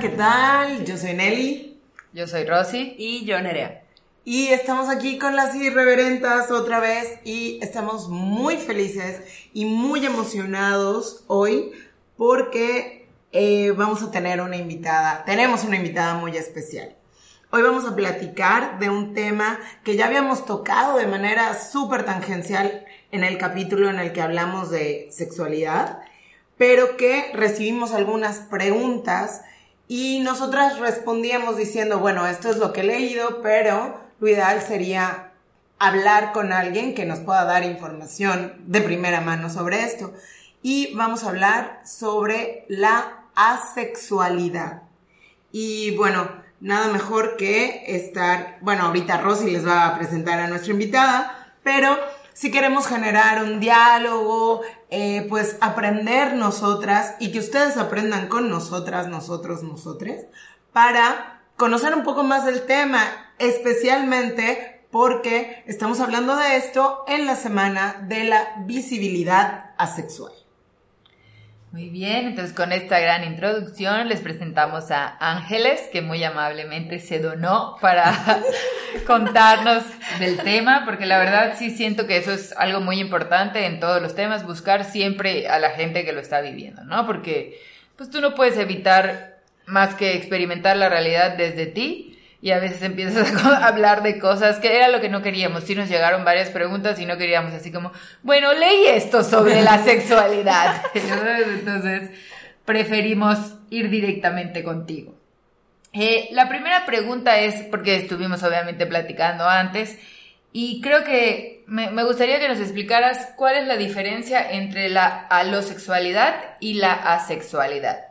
¿qué tal? Yo soy Nelly. Yo soy Rosy. Y yo Nerea. Y estamos aquí con las irreverentas otra vez y estamos muy felices y muy emocionados hoy porque eh, vamos a tener una invitada, tenemos una invitada muy especial. Hoy vamos a platicar de un tema que ya habíamos tocado de manera súper tangencial en el capítulo en el que hablamos de sexualidad, pero que recibimos algunas preguntas y nosotras respondíamos diciendo, bueno, esto es lo que he leído, pero lo ideal sería hablar con alguien que nos pueda dar información de primera mano sobre esto. Y vamos a hablar sobre la asexualidad. Y bueno, nada mejor que estar, bueno, ahorita Rosy les va a presentar a nuestra invitada, pero si queremos generar un diálogo, eh, pues aprender nosotras y que ustedes aprendan con nosotras, nosotros, nosotres, para conocer un poco más del tema, especialmente porque estamos hablando de esto en la semana de la visibilidad asexual. Muy bien, entonces con esta gran introducción les presentamos a Ángeles, que muy amablemente se donó para contarnos del tema, porque la verdad sí siento que eso es algo muy importante en todos los temas, buscar siempre a la gente que lo está viviendo, ¿no? Porque pues tú no puedes evitar más que experimentar la realidad desde ti y a veces empiezas a hablar de cosas que era lo que no queríamos. Sí nos llegaron varias preguntas y no queríamos así como, bueno, leí esto sobre la sexualidad. Entonces, preferimos ir directamente contigo. Eh, la primera pregunta es, porque estuvimos obviamente platicando antes, y creo que me, me, gustaría que nos explicaras cuál es la diferencia entre la alosexualidad y la asexualidad.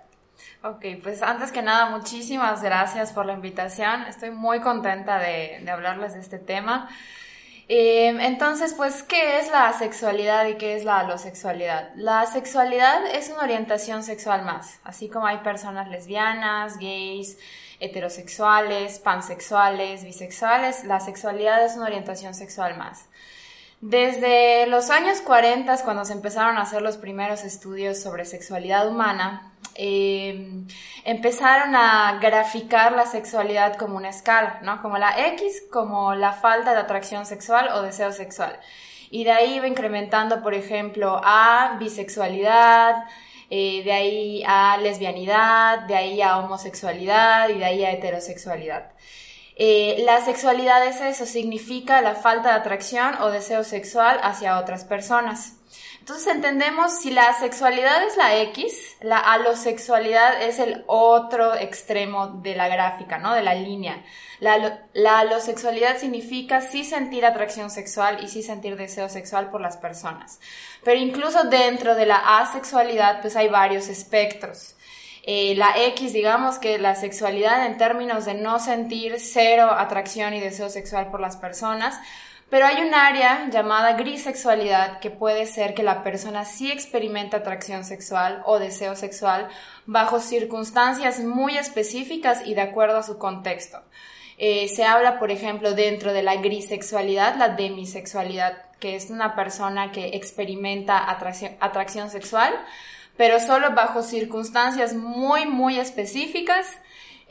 Ok, pues antes que nada, muchísimas gracias por la invitación. Estoy muy contenta de, de hablarles de este tema. Eh, entonces, pues, ¿qué es la sexualidad y qué es la alosexualidad? La sexualidad es una orientación sexual más, así como hay personas lesbianas, gays, heterosexuales, pansexuales, bisexuales, la sexualidad es una orientación sexual más. Desde los años 40, cuando se empezaron a hacer los primeros estudios sobre sexualidad humana, eh, empezaron a graficar la sexualidad como una escala, ¿no? Como la X, como la falta de atracción sexual o deseo sexual. Y de ahí iba incrementando, por ejemplo, a bisexualidad, eh, de ahí a lesbianidad, de ahí a homosexualidad y de ahí a heterosexualidad. Eh, la sexualidad es eso, significa la falta de atracción o deseo sexual hacia otras personas. Entonces entendemos si la sexualidad es la X, la alosexualidad es el otro extremo de la gráfica, ¿no? De la línea. La, la alosexualidad significa sí sentir atracción sexual y sí sentir deseo sexual por las personas. Pero incluso dentro de la asexualidad, pues hay varios espectros. Eh, la X, digamos que la sexualidad en términos de no sentir cero atracción y deseo sexual por las personas, pero hay un área llamada grisexualidad que puede ser que la persona sí experimenta atracción sexual o deseo sexual bajo circunstancias muy específicas y de acuerdo a su contexto. Eh, se habla, por ejemplo, dentro de la grisexualidad, la demisexualidad, que es una persona que experimenta atracción sexual, pero solo bajo circunstancias muy, muy específicas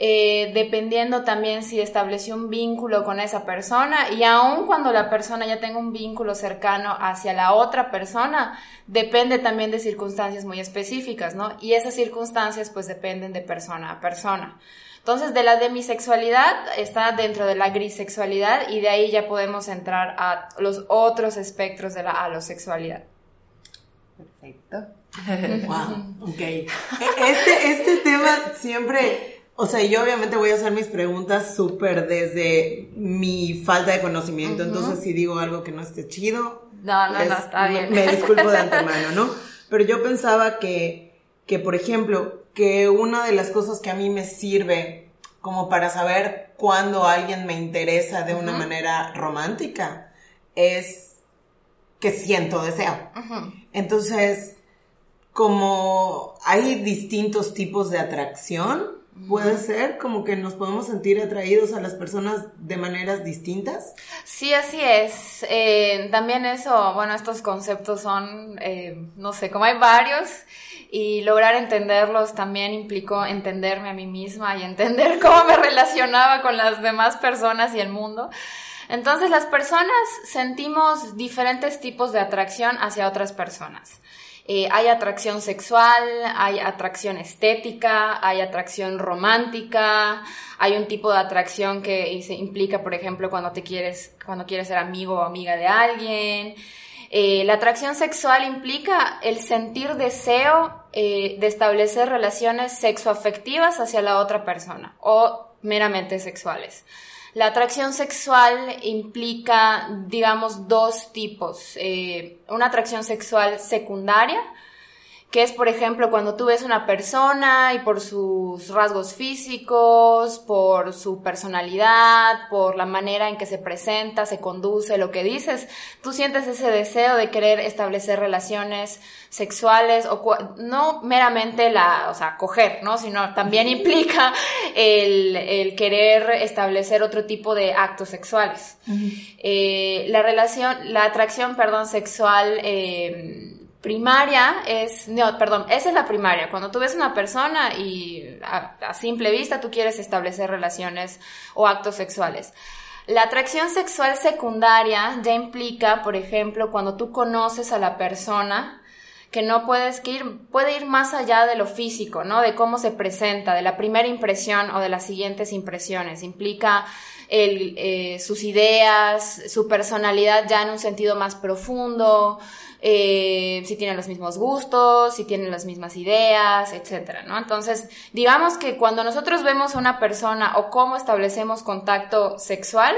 eh, dependiendo también si estableció un vínculo con esa persona y aun cuando la persona ya tenga un vínculo cercano hacia la otra persona, depende también de circunstancias muy específicas, ¿no? Y esas circunstancias pues dependen de persona a persona. Entonces, de la demisexualidad está dentro de la grisexualidad y de ahí ya podemos entrar a los otros espectros de la alosexualidad. Perfecto. Wow, ok. E-, este, este tema siempre o sea, yo obviamente voy a hacer mis preguntas súper desde mi falta de conocimiento. Entonces, si digo algo que no esté chido, no, no, no, está bien. Me, disculpo de antemano, ¿no? Pero yo pensaba que, que, por ejemplo, que una de las cosas que a mí me sirve como para saber cuándo alguien me interesa de una manera romántica es que siento deseo. Entonces, como hay distintos tipos de atracción, Puede ser como que nos podemos sentir atraídos a las personas de maneras distintas. Sí, así es. Eh, también eso, bueno, estos conceptos son, eh, no sé, como hay varios, y lograr entenderlos también implicó entenderme a mí misma y entender cómo me relacionaba con las demás personas y el mundo. Entonces las personas sentimos diferentes tipos de atracción hacia otras personas. Eh, hay atracción sexual, hay atracción estética, hay atracción romántica, hay un tipo de atracción que se implica, por ejemplo, cuando te quieres, cuando quieres ser amigo o amiga de alguien. Eh, la atracción sexual implica el sentir deseo eh, de establecer relaciones sexoafectivas hacia la otra persona o meramente sexuales. La atracción sexual implica, digamos, dos tipos. Eh, una atracción sexual secundaria, que es, por ejemplo, cuando tú ves una persona y por sus rasgos físicos, por su personalidad, por la manera en que se presenta, se conduce, lo que dices, tú sientes ese deseo de querer establecer relaciones sexuales o no meramente la, o sea, coger, ¿no? Sino también implica el, el querer establecer otro tipo de actos sexuales. eh, la relación, la atracción, perdón, sexual, eh, primaria es, no, perdón, esa es la primaria, cuando tú ves una persona y a, simple vista tú quieres establecer relaciones o actos sexuales. La atracción sexual secundaria ya implica, por ejemplo, cuando tú conoces a la persona, que no puedes que ir, puede ir más allá de lo físico, ¿no? De cómo se presenta, de la primera impresión o de las siguientes impresiones. Implica el, eh, sus ideas, su personalidad ya en un sentido más profundo, eh, si tienen los mismos gustos, si tienen las mismas ideas, etcétera, ¿no? Entonces, digamos que cuando nosotros vemos a una persona o cómo establecemos contacto sexual,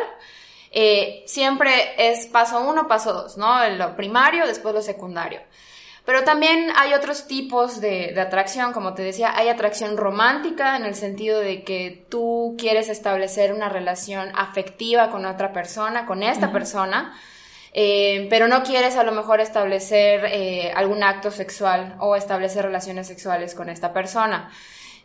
eh, siempre es paso uno, paso dos, ¿no? Lo primario, después lo secundario. Pero también hay otros tipos de, de, atracción, como te decía, hay atracción romántica en el sentido de que tú quieres establecer una relación afectiva con otra persona, con esta uh -huh. persona, eh, pero no quieres a lo mejor establecer eh, algún acto sexual o establecer relaciones sexuales con esta persona.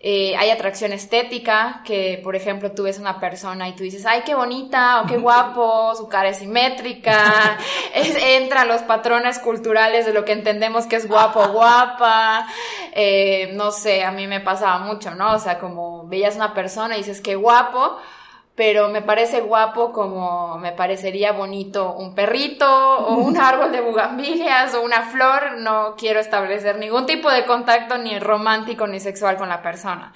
Eh, hay atracción estética, que por ejemplo tú ves una persona y tú dices, ay, qué bonita o qué guapo, su cara es simétrica, es, entra los patrones culturales de lo que entendemos que es guapo o guapa, eh, no sé, a mí me pasaba mucho, ¿no? O sea, como veías una persona y dices, qué guapo, pero me parece guapo como me parecería bonito un perrito o un árbol de bugambilias o una flor. No quiero establecer ningún tipo de contacto ni romántico ni sexual con la persona.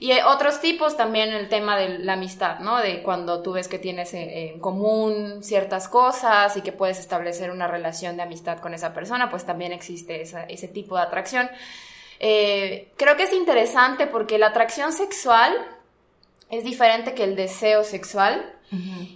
Y otros tipos también el tema de la amistad, ¿no? De cuando tú ves que tienes en común ciertas cosas y que puedes establecer una relación de amistad con esa persona, pues también existe esa, ese tipo de atracción. Eh, creo que es interesante porque la atracción sexual es diferente que el deseo sexual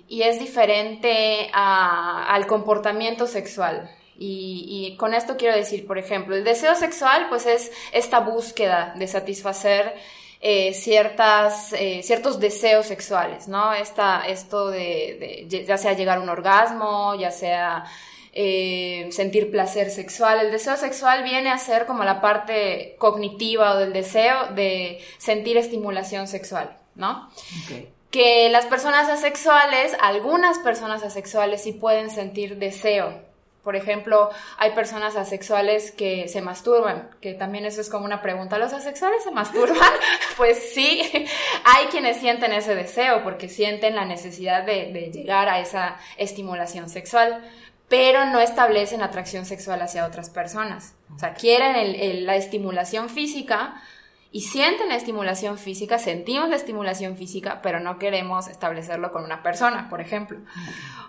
y es diferente a, al comportamiento sexual. Y, y, con esto quiero decir, por ejemplo, el deseo sexual pues es esta búsqueda de satisfacer eh, ciertas, eh, ciertos deseos sexuales, ¿no? Esta, esto de, de, ya sea llegar a un orgasmo, ya sea eh, sentir placer sexual. El deseo sexual viene a ser como la parte cognitiva o del deseo de sentir estimulación sexual. ¿No? Okay. Que las personas asexuales, algunas personas asexuales sí pueden sentir deseo. Por ejemplo, hay personas asexuales que se masturban, que también eso es como una pregunta. ¿Los asexuales se masturban? pues sí, hay quienes sienten ese deseo porque sienten la necesidad de, de llegar a esa estimulación sexual pero no establecen atracción sexual hacia otras personas. O sea, quieren el, el, la estimulación física, y sienten la estimulación física, sentimos la estimulación física, pero no queremos establecerlo con una persona, por ejemplo.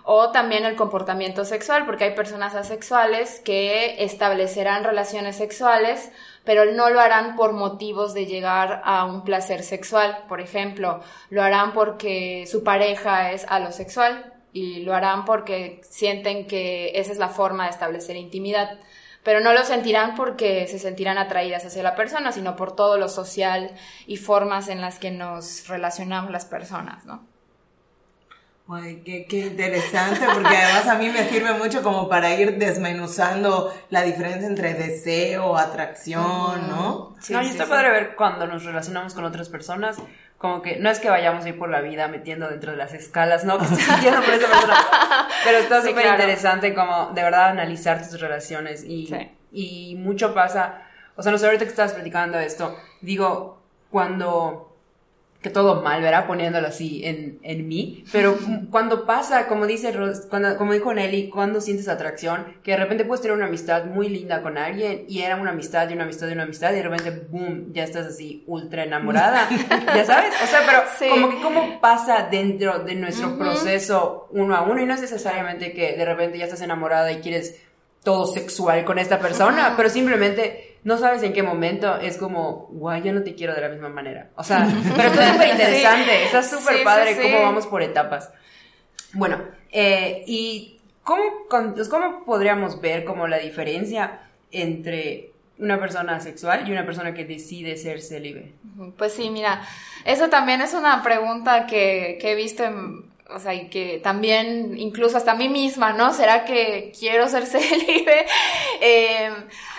O también el comportamiento sexual, porque hay personas asexuales que establecerán relaciones sexuales, pero no lo harán por motivos de llegar a un placer sexual, por ejemplo, lo harán porque su pareja es alosexual y lo harán porque sienten que esa es la forma de establecer intimidad pero no lo sentirán porque se sentirán atraídas hacia la persona, sino por todo lo social y formas en las que nos relacionamos las personas, ¿no? Ay, qué, qué interesante, porque además a mí me sirve mucho como para ir desmenuzando la diferencia entre deseo, atracción, ¿no? Sí, no, y está sí, padre ver cuando nos relacionamos con otras personas, como que no es que vayamos a ir por la vida metiendo dentro de las escalas, ¿no? Que estoy sintiendo por esa persona. Pero está súper sí, claro. interesante como de verdad analizar tus relaciones y, sí. y mucho pasa O sea, no sé, ahorita que estabas platicando esto, digo, cuando que todo mal, ¿verdad? Poniéndolo así en, en mí. Pero cuando pasa, como dice cuando, como dijo Nelly, cuando sientes atracción, que de repente puedes tener una amistad muy linda con alguien y era una amistad y una amistad y una amistad y de repente, boom, ya estás así ultra enamorada. ya sabes, o sea, pero como que cómo pasa dentro de nuestro proceso uno a uno y no es necesariamente que de repente ya estás enamorada y quieres todo sexual con esta persona, pero simplemente no sabes en qué momento es como, guay, ya no te quiero de la misma manera. O sea, pero está súper interesante, está súper padre cómo vamos por etapas. Bueno, eh, y ¿cómo, pues, ¿cómo podríamos ver como la diferencia entre una persona sexual y una persona que decide ser célibe? Pues sí, mira, eso también es una pregunta que, que he visto en o sea, y que también, incluso hasta a mí misma, ¿no? ¿Será que quiero ser célibe? Eh,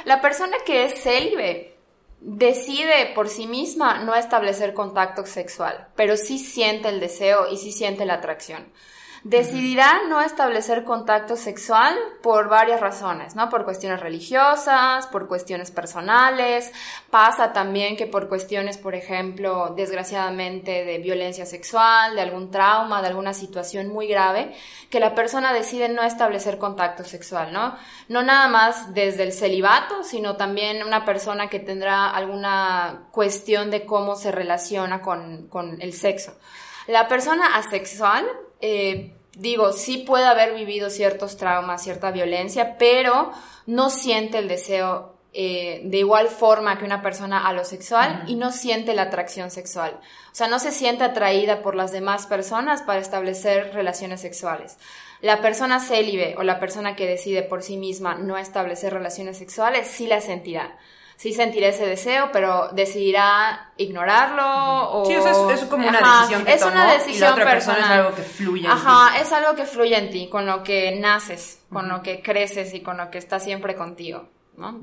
la persona que es célibe decide por sí misma no establecer contacto sexual, pero sí siente el deseo y sí siente la atracción decidirá no establecer contacto sexual por varias razones, ¿no? Por cuestiones religiosas, por cuestiones personales, pasa también que por cuestiones, por ejemplo, desgraciadamente de violencia sexual, de algún trauma, de alguna situación muy grave, que la persona decide no establecer contacto sexual, ¿no? No nada más desde el celibato, sino también una persona que tendrá alguna cuestión de cómo se relaciona con, con el sexo. La persona asexual eh, digo, sí puede haber vivido ciertos traumas, cierta violencia, pero no siente el deseo eh, de igual forma que una persona a lo sexual y no siente la atracción sexual. O sea, no se siente atraída por las demás personas para establecer relaciones sexuales. La persona célibe o la persona que decide por sí misma no establecer relaciones sexuales sí la sentirá sí sentirá ese deseo, pero decidirá ignorarlo o... Sí, es, como una decisión que es una decisión y la otra personal. persona es algo que fluye en Ajá, es algo que fluye en ti, con lo que naces, con lo que creces y con lo que está siempre contigo, ¿no?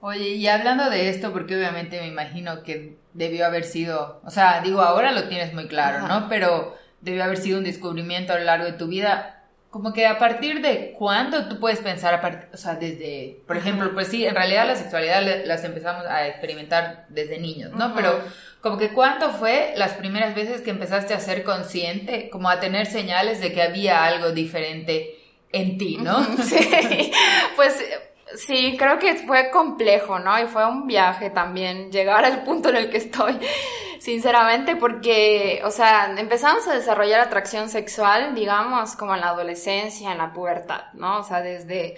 Oye, y hablando de esto, porque obviamente me imagino que debió haber sido, o sea, digo, ahora lo tienes muy claro, ¿no? Pero debió haber sido un descubrimiento a lo largo de tu vida como que a partir de cuándo tú puedes pensar, a o sea, desde, por ejemplo, pues sí, en realidad la sexualidad las empezamos a experimentar desde niños, ¿no? Pero como que cuándo fue las primeras veces que empezaste a ser consciente, como a tener señales de que había algo diferente en ti, ¿no? Sí, pues sí, creo que fue complejo, ¿no? Y fue un viaje también llegar al punto en el que estoy sinceramente, porque, o sea, empezamos a desarrollar atracción sexual, digamos, como en la adolescencia, en la pubertad, ¿no? O sea, desde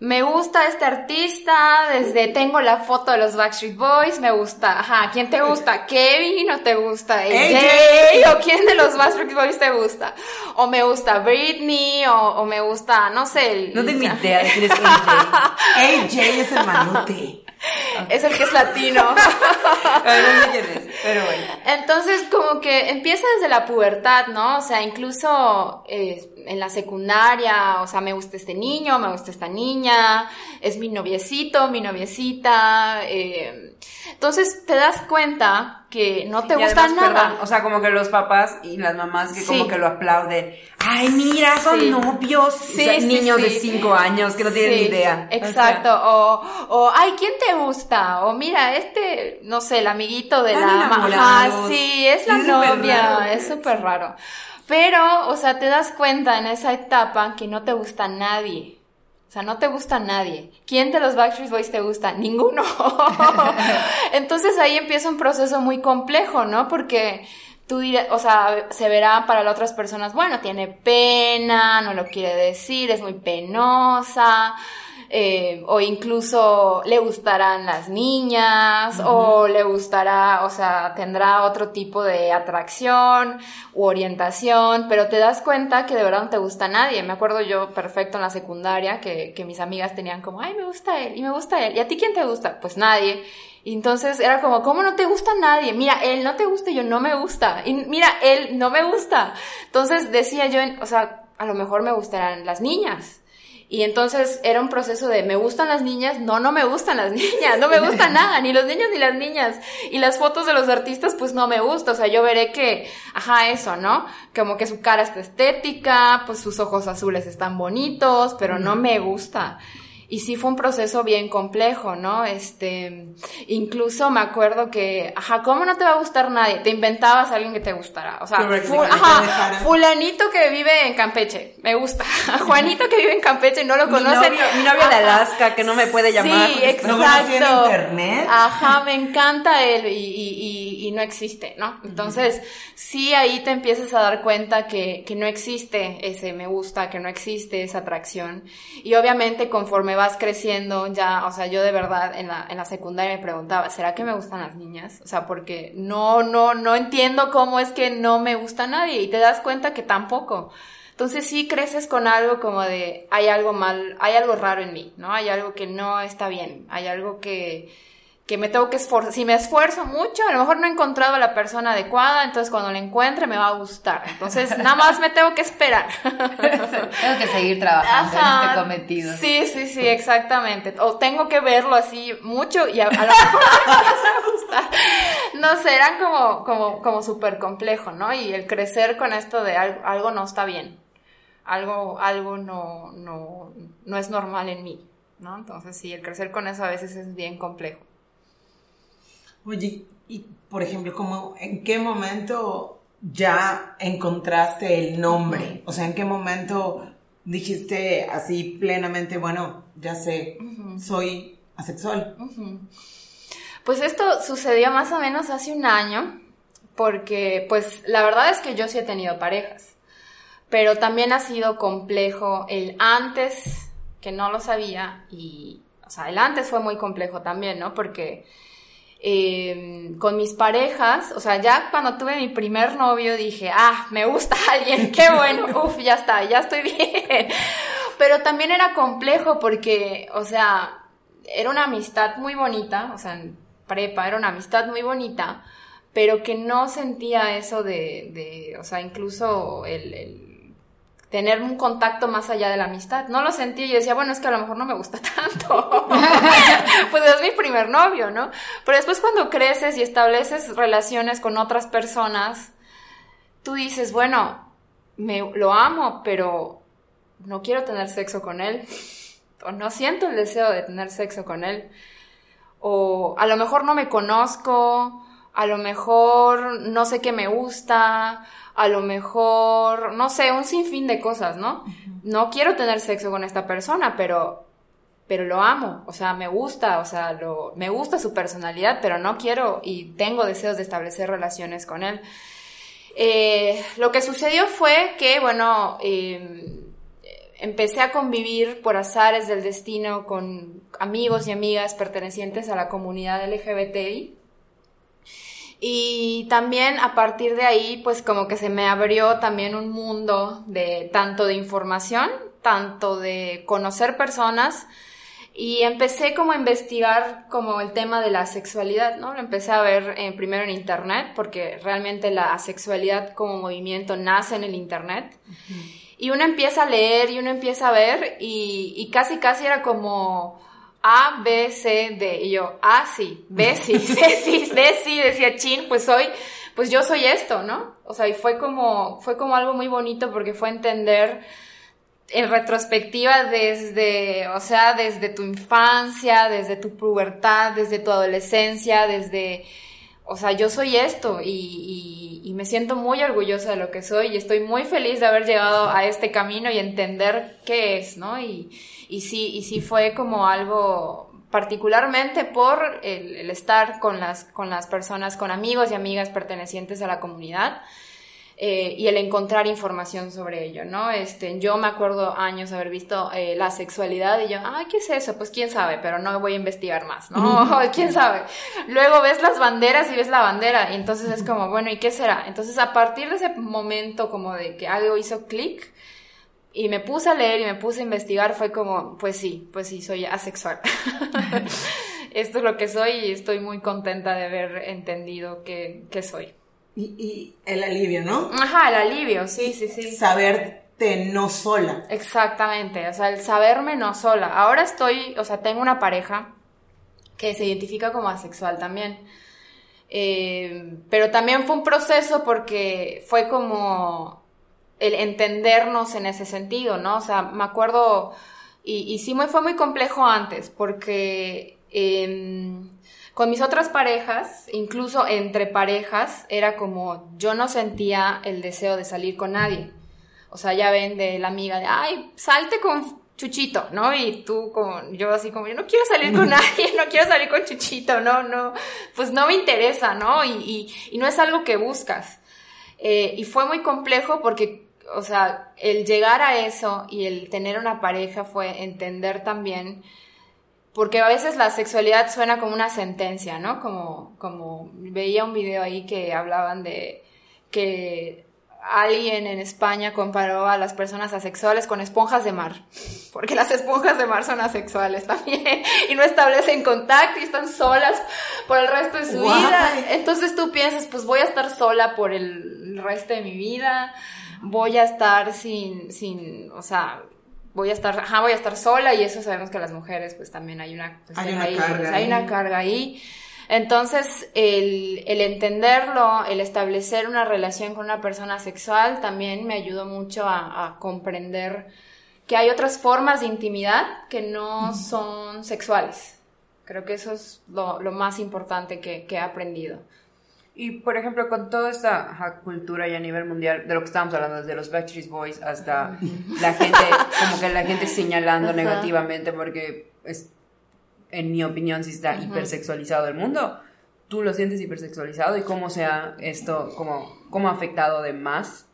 me gusta este artista, desde tengo la foto de los Backstreet Boys, me gusta, ajá, ¿quién te gusta? ¿Kevin o te gusta AJ? ¿O quién de los Backstreet Boys te gusta? O me gusta Britney, o, me gusta, no sé. El, no tengo idea de quién es AJ. AJ es el manote. Es el que es latino. pero bueno. Entonces, como que empieza desde la pubertad, ¿no? O sea, incluso eh, en la secundaria, o sea, me gusta este niño, me gusta esta niña, es mi noviecito, mi noviecita. Eh, entonces, te das cuenta que no te gusta nada. o sea, como que los papás y las mamás que como que lo aplauden. Ay, mira, son novios. niños de cinco años que no tienen ni idea. Exacto. O, o, ay, ¿quién te gusta? O mira, este, no sé, el amiguito de la mamá. Sí, es la novia. Es súper raro. Pero, o sea, te das cuenta en esa etapa que no te gusta nadie. O sea, no te gusta nadie. ¿Quién de los Backstreet Boys te gusta? Ninguno. Entonces ahí empieza un proceso muy complejo, ¿no? Porque tú dirás, o sea, se verá para las otras personas, bueno, tiene pena, no lo quiere decir, es muy penosa, eh, o incluso le gustarán las niñas, o le gustará, o sea, tendrá otro tipo de atracción u orientación, pero te das cuenta que de verdad no te gusta nadie. Me acuerdo yo perfecto en la secundaria que, que mis amigas tenían como, ay, me gusta él, y me gusta él, ¿y a ti quién te gusta? Pues nadie. Y entonces era como, ¿cómo no te gusta nadie? Mira, él no te gusta, yo no me gusta. Y mira, él no me gusta. Entonces decía yo, o sea, a lo mejor me gustarán las niñas. Y entonces era un proceso de, ¿me gustan las niñas? No, no me gustan las niñas, no me gusta nada, ni los niños ni las niñas. Y las fotos de los artistas, pues no me gusta, o sea, yo veré que, ajá, eso, ¿no? Como que su cara está estética, pues sus ojos azules están bonitos, pero no me gusta. Y sí fue un proceso bien complejo, ¿no? Este, incluso me acuerdo que, ajá, ¿cómo no te va a gustar nadie? Te inventabas a alguien que te gustara. O sea, ajá, fulanito que vive en Campeche, me gusta. Juanito que vive en Campeche, no lo Mi conoce. novio, mi novio de Alaska que no me puede llamar. Sí, ¿No exacto. conocía en internet? Ajá, me encanta él y, y- y- y no existe, ¿no? Entonces, sí ahí te empiezas a dar cuenta que, que no existe ese me gusta, que no existe esa atracción. Y obviamente conforme vas creciendo, ya, o sea, yo de verdad en la, en la secundaria me preguntaba, ¿será que me gustan las niñas? O sea, porque no, no, no entiendo cómo es que no me gusta nadie y te das cuenta que tampoco. Entonces sí creces con algo como de hay algo mal, hay algo raro en mí, ¿no? Hay algo que no está bien, hay algo que, que me tengo que esforzar. Si me esfuerzo mucho, a lo mejor no he encontrado a la persona adecuada, entonces cuando la encuentre me va a gustar. Entonces nada más me tengo que esperar. Tengo que seguir trabajando en Ajá. este cometido. Sí, sí, sí, exactamente. O tengo que verlo así mucho y a, a lo mejor me a gustar. No sé, eran como, como, como súper complejo, ¿no? Y el crecer con esto de algo, algo no está bien. Algo, algo no, no, no es normal en mí, ¿no? Entonces sí, el crecer con eso a veces es bien complejo. Oye, y por ejemplo, como ¿en qué momento ya encontraste el nombre? O sea, ¿en qué momento dijiste así plenamente, bueno, ya sé, soy asexual? Pues esto sucedió más o menos hace un año, porque pues la verdad es que yo sí he tenido parejas, pero también ha sido complejo el antes, que no lo sabía, y, o sea, el antes fue muy complejo también, ¿no? Porque eh, con mis parejas, o sea, ya cuando tuve mi primer novio dije, ah, me gusta alguien, qué bueno, uff, ya está, ya estoy bien. Pero también era complejo porque, o sea, era una amistad muy bonita, o sea, prepa era una amistad muy bonita, pero que no sentía eso de, de o sea, incluso el, el tener un contacto más allá de la amistad. No lo sentía y decía, bueno, es que a lo mejor no me gusta tanto. pues es mi primer novio, ¿no? Pero después cuando creces y estableces relaciones con otras personas, tú dices, bueno, me, lo amo, pero no quiero tener sexo con él. O no siento el deseo de tener sexo con él. O a lo mejor no me conozco, a lo mejor no sé qué me gusta, a lo mejor, no sé, un sinfín de cosas, ¿no? No quiero tener sexo con esta persona, pero, pero lo amo, o sea, me gusta, o sea, lo, me gusta su personalidad, pero no quiero y tengo deseos de establecer relaciones con él. Eh, lo que sucedió fue que, bueno, eh, empecé a convivir por azares del destino con amigos y amigas pertenecientes a la comunidad LGBTI. Y también a partir de ahí, pues como que se me abrió también un mundo de tanto de información, tanto de conocer personas, y empecé como a investigar como el tema de la sexualidad, ¿no? Lo empecé a ver eh, primero en internet, porque realmente la asexualidad como movimiento nace en el internet. Y uno empieza a leer y uno empieza a ver y, y casi casi era como A, B, C, D. Y yo, A sí, B sí, C sí, D sí, decía chin, pues soy, pues yo soy esto, ¿no? O sea, y fue como, fue como algo muy bonito porque fue entender en retrospectiva desde, o sea, desde tu infancia, desde tu pubertad, desde tu adolescencia, desde, o sea, yo soy esto y, y, y, me siento muy orgullosa de lo que soy y estoy muy feliz de haber llegado a este camino y entender qué es, ¿no? Y, y sí, y sí fue como algo particularmente por el, el estar con las, con las personas, con amigos y amigas pertenecientes a la comunidad. Eh, y el encontrar información sobre ello, ¿no? Este, yo me acuerdo años haber visto eh, la sexualidad y yo, ay, ¿qué es eso? Pues quién sabe, pero no voy a investigar más, ¿no? ¿Quién sabe? Luego ves las banderas y ves la bandera y entonces es como, bueno, ¿y qué será? Entonces a partir de ese momento como de que algo hizo clic y me puse a leer y me puse a investigar, fue como, pues sí, pues sí, soy asexual. Esto es lo que soy y estoy muy contenta de haber entendido que, que soy. Y, y, el alivio, ¿no? Ajá, el alivio, sí, sí, sí. Saberte no sola. Exactamente, o sea, el saberme no sola. Ahora estoy, o sea, tengo una pareja que se identifica como asexual también. Eh, pero también fue un proceso porque fue como el entendernos en ese sentido, ¿no? O sea, me acuerdo Y, y sí me fue muy complejo antes, porque em, con mis otras parejas, incluso entre parejas, era como yo no sentía el deseo de salir con nadie. O sea, ya ven de la amiga de, ay, salte con Chuchito, ¿no? Y tú como, yo así como, yo no quiero salir con nadie, no quiero salir con Chuchito, no, no, pues no me interesa, ¿no? Y, y, y no es algo que buscas. Eh, y fue muy complejo porque, o sea, el llegar a eso y el tener una pareja fue entender también, porque a veces la sexualidad suena como una sentencia, ¿no? Como, como veía un video ahí que hablaban de que alguien en España comparó a las personas asexuales con esponjas de mar, porque las esponjas de mar son asexuales también y no establecen contacto y están solas por el resto de su Guay. vida. Entonces tú piensas, pues voy a estar sola por el resto de mi vida, voy a estar sin, sin, o sea, voy a estar, ajá, voy a estar sola y eso sabemos que las mujeres pues también hay una, pues, Hay una ahí, carga pues, hay ahí. una carga ahí. Entonces, el, el entenderlo, el establecer una relación con una persona sexual también me ayudó mucho a, a comprender que hay otras formas de intimidad que no son sexuales. Creo que eso es lo, lo más importante que, que he aprendido. Y por ejemplo, con toda esta ajá, cultura y a nivel mundial, de lo que estábamos hablando, desde los Backstreet Boys hasta la gente, como que la gente señalando Ajá. negativamente porque es, en mi opinión, sí está hipersexualizado el mundo. ¿Tú lo sientes hipersexualizado y cómo se ha esto, cómo, cómo ha afectado de más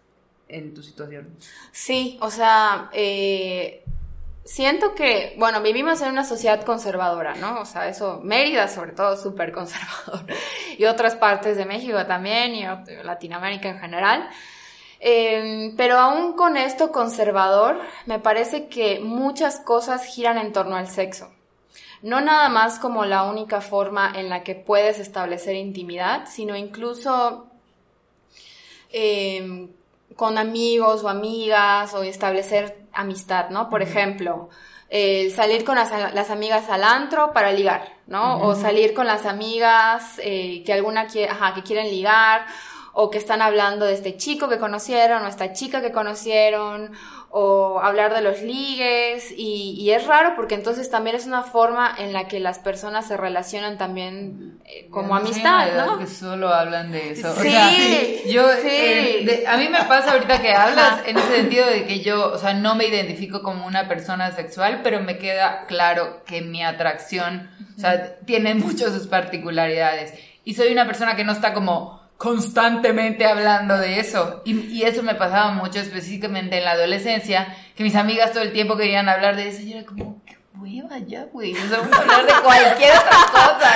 en tu situación? Sí, o sea, eh, siento que, bueno, vivimos en una sociedad conservadora, ¿no? O sea, eso, Mérida sobre todo, súper conservador. Y otras partes de México también, y Latinoamérica en general. Eh, pero aún con esto conservador, me parece que muchas cosas giran en torno al sexo. No nada más como la única forma en la que puedes establecer intimidad, sino incluso eh, con amigos o amigas o establecer amistad, ¿no? Por ejemplo, el salir con las, las amigas al antro para ligar, ¿no? O salir con las amigas eh, que alguna quiere, ajá, que quieren ligar o que están hablando de este chico que conocieron o esta chica que conocieron o hablar de los ligues y, y es raro porque entonces también es una forma en la que las personas se relacionan también eh, como no amistad, ¿no? que solo hablan de eso. O Sí, sea, yo, sí. eh, de- a mí me pasa ahorita que hablas Ajá. en ese sentido de que yo, o sea, no me identifico como una persona sexual, pero me queda claro que mi atracción, o sea, tiene muchas sus particularidades. Y soy una persona que no está como constantemente hablando de eso. Y, y eso me pasaba mucho específicamente en la adolescencia, que mis amigas todo el tiempo querían hablar de eso. Y yo era como, qué hueva ya, güey. O sea, vamos a hablar de cualquier otra cosa.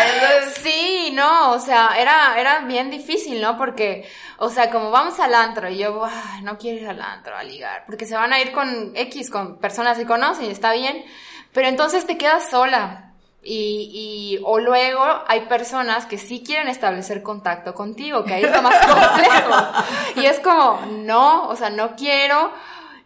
Sí, no, o sea, era, era bien difícil, ¿no? Porque, o sea, como vamos al antro y yo, "Ay, no quiero ir al antro a ligar, porque se van a ir con X, con personas que conocen, y está bien, pero entonces te quedas sola. Y, y, o luego hay personas que sí quieren establecer contacto contigo, que ahí es lo más complejo. Y es como, no, o sea, no quiero.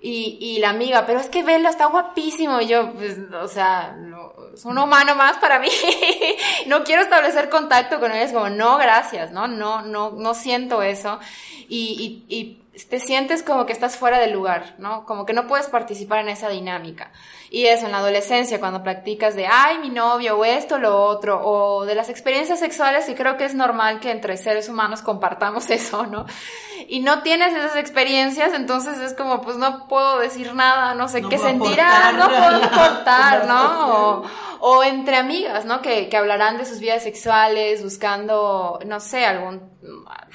Y, y la amiga, pero es que Velo está guapísimo. Y yo, pues, o sea, no, es un humano más para mí. no quiero establecer contacto con él. Es como, no, gracias, ¿no? No, no, no siento eso. Y, y, y te sientes como que estás fuera del lugar, ¿no? Como que no puedes participar en esa dinámica. Y eso, en la adolescencia, cuando practicas de, ay, mi novio, o esto, lo otro, o de las experiencias sexuales, y creo que es normal que entre seres humanos compartamos eso, ¿no? Y no tienes esas experiencias, entonces es como, pues no puedo decir nada, no sé No qué sentirá, aportar no puedo aportar, ¿no? O, o entre amigas, ¿no? Que, que hablarán de sus vidas sexuales, buscando, no sé, algún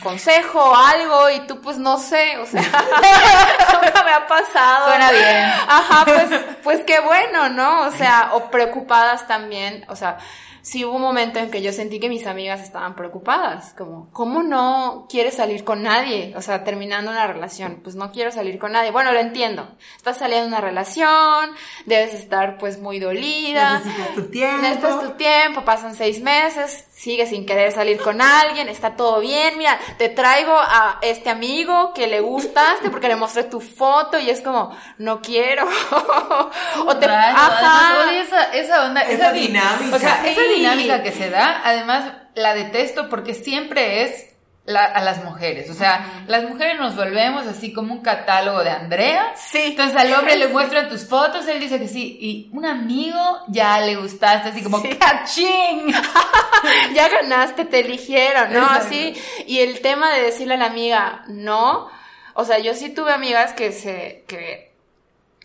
consejo, algo, y tú pues no sé, o sea, nunca me ha pasado. Suena bien. Ajá, pues, pues qué bueno, ¿no? O sea, o preocupadas también, o sea, sí hubo un momento en que yo sentí que mis amigas estaban preocupadas, como, ¿cómo no quieres salir con nadie? O sea, terminando una relación, pues no quiero salir con nadie. Bueno, lo entiendo. Estás saliendo de una relación, debes estar pues muy dolida. Necesitas tu tiempo. Necesitas tu tiempo, pasan seis meses, sigues sin querer salir con alguien, está todo bien, mira, te traigo a este amigo que le gustaste porque le mostré tu foto y es como, no quiero. o te, Raro, ajá. además, esa, esa onda, Esa esa, di- dinámica. O sea, esa dinámica que se da, además la detesto porque siempre es la- a las mujeres. O sea, las mujeres nos volvemos así como un catálogo de Andrea. Sí. Entonces al hombre le muestran tus fotos, él dice que sí. Y un amigo ya le gustaste, así como Sí. ¡cachín! ya ganaste, te eligieron, ¿no? Exacto. Así, y el tema de decirle a la amiga, no, o sea, yo sí tuve amigas que se, que,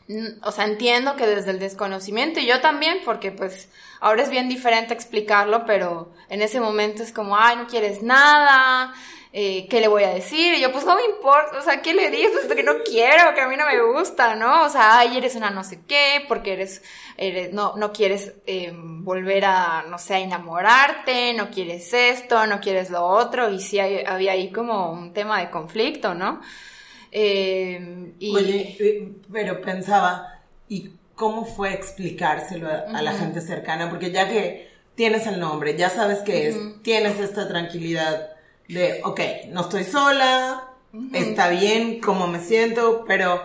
mm, o sea, entiendo que desde el desconocimiento, y yo también, porque pues ahora es bien diferente explicarlo, pero en ese momento es como, ay, no quieres nada, eh, ¿qué le voy a decir? Y yo, pues no me importa, o sea, ¿qué le dices? Pues, que no quiero, que a mí no me gusta, ¿no? O sea, ay, eres una no sé qué, porque eres, eres no, no quieres eh, volver a, no sé, a enamorarte, no quieres esto, no quieres lo otro, y sí hay- había ahí como un tema de conflicto, ¿no? Eh, y, Oye, eh, pero pensaba, ¿y cómo fue explicárselo a, a la gente cercana? Porque ya que tienes el nombre, ya sabes qué es, tienes esta tranquilidad de, ok, no estoy sola, está bien cómo me siento, pero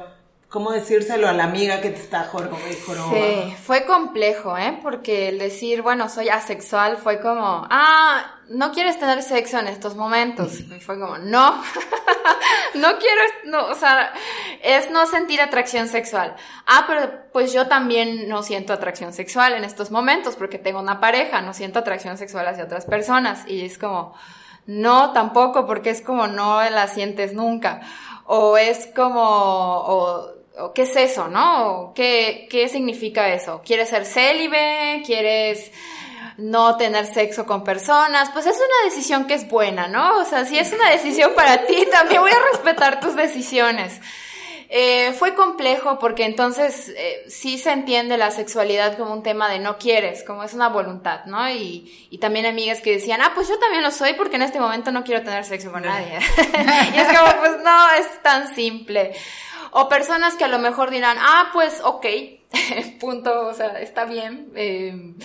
¿cómo decírselo a la amiga que te está joroba y joroba? Sí, fue complejo, ¿eh? Porque el decir, bueno, soy asexual fue como, ah, no quieres tener sexo en estos momentos. Y fue como, no, no quiero, no, o sea, es no sentir atracción sexual. Ah, pero pues yo también no siento atracción sexual en estos momentos porque tengo una pareja, no siento atracción sexual hacia otras personas. Y es como, no, tampoco, porque es como no la sientes nunca. O es como, o, o ¿qué es eso, no? ¿Qué, ¿Qué significa eso? ¿Quieres ser célibe? ¿Quieres no tener sexo con personas? Pues es una decisión que es buena, ¿no? O sea, si es una decisión para ti, también voy a respetar tus decisiones. Eh, fue complejo porque entonces eh, sí se entiende la sexualidad como un tema de no quieres, como es una voluntad, ¿no? Y, y también amigas que decían, ah, pues yo también lo soy porque en este momento no quiero tener sexo con nadie. y es como, pues no, es tan simple. O personas que a lo mejor dirán, ah, pues ok, punto, o sea, está bien. eh,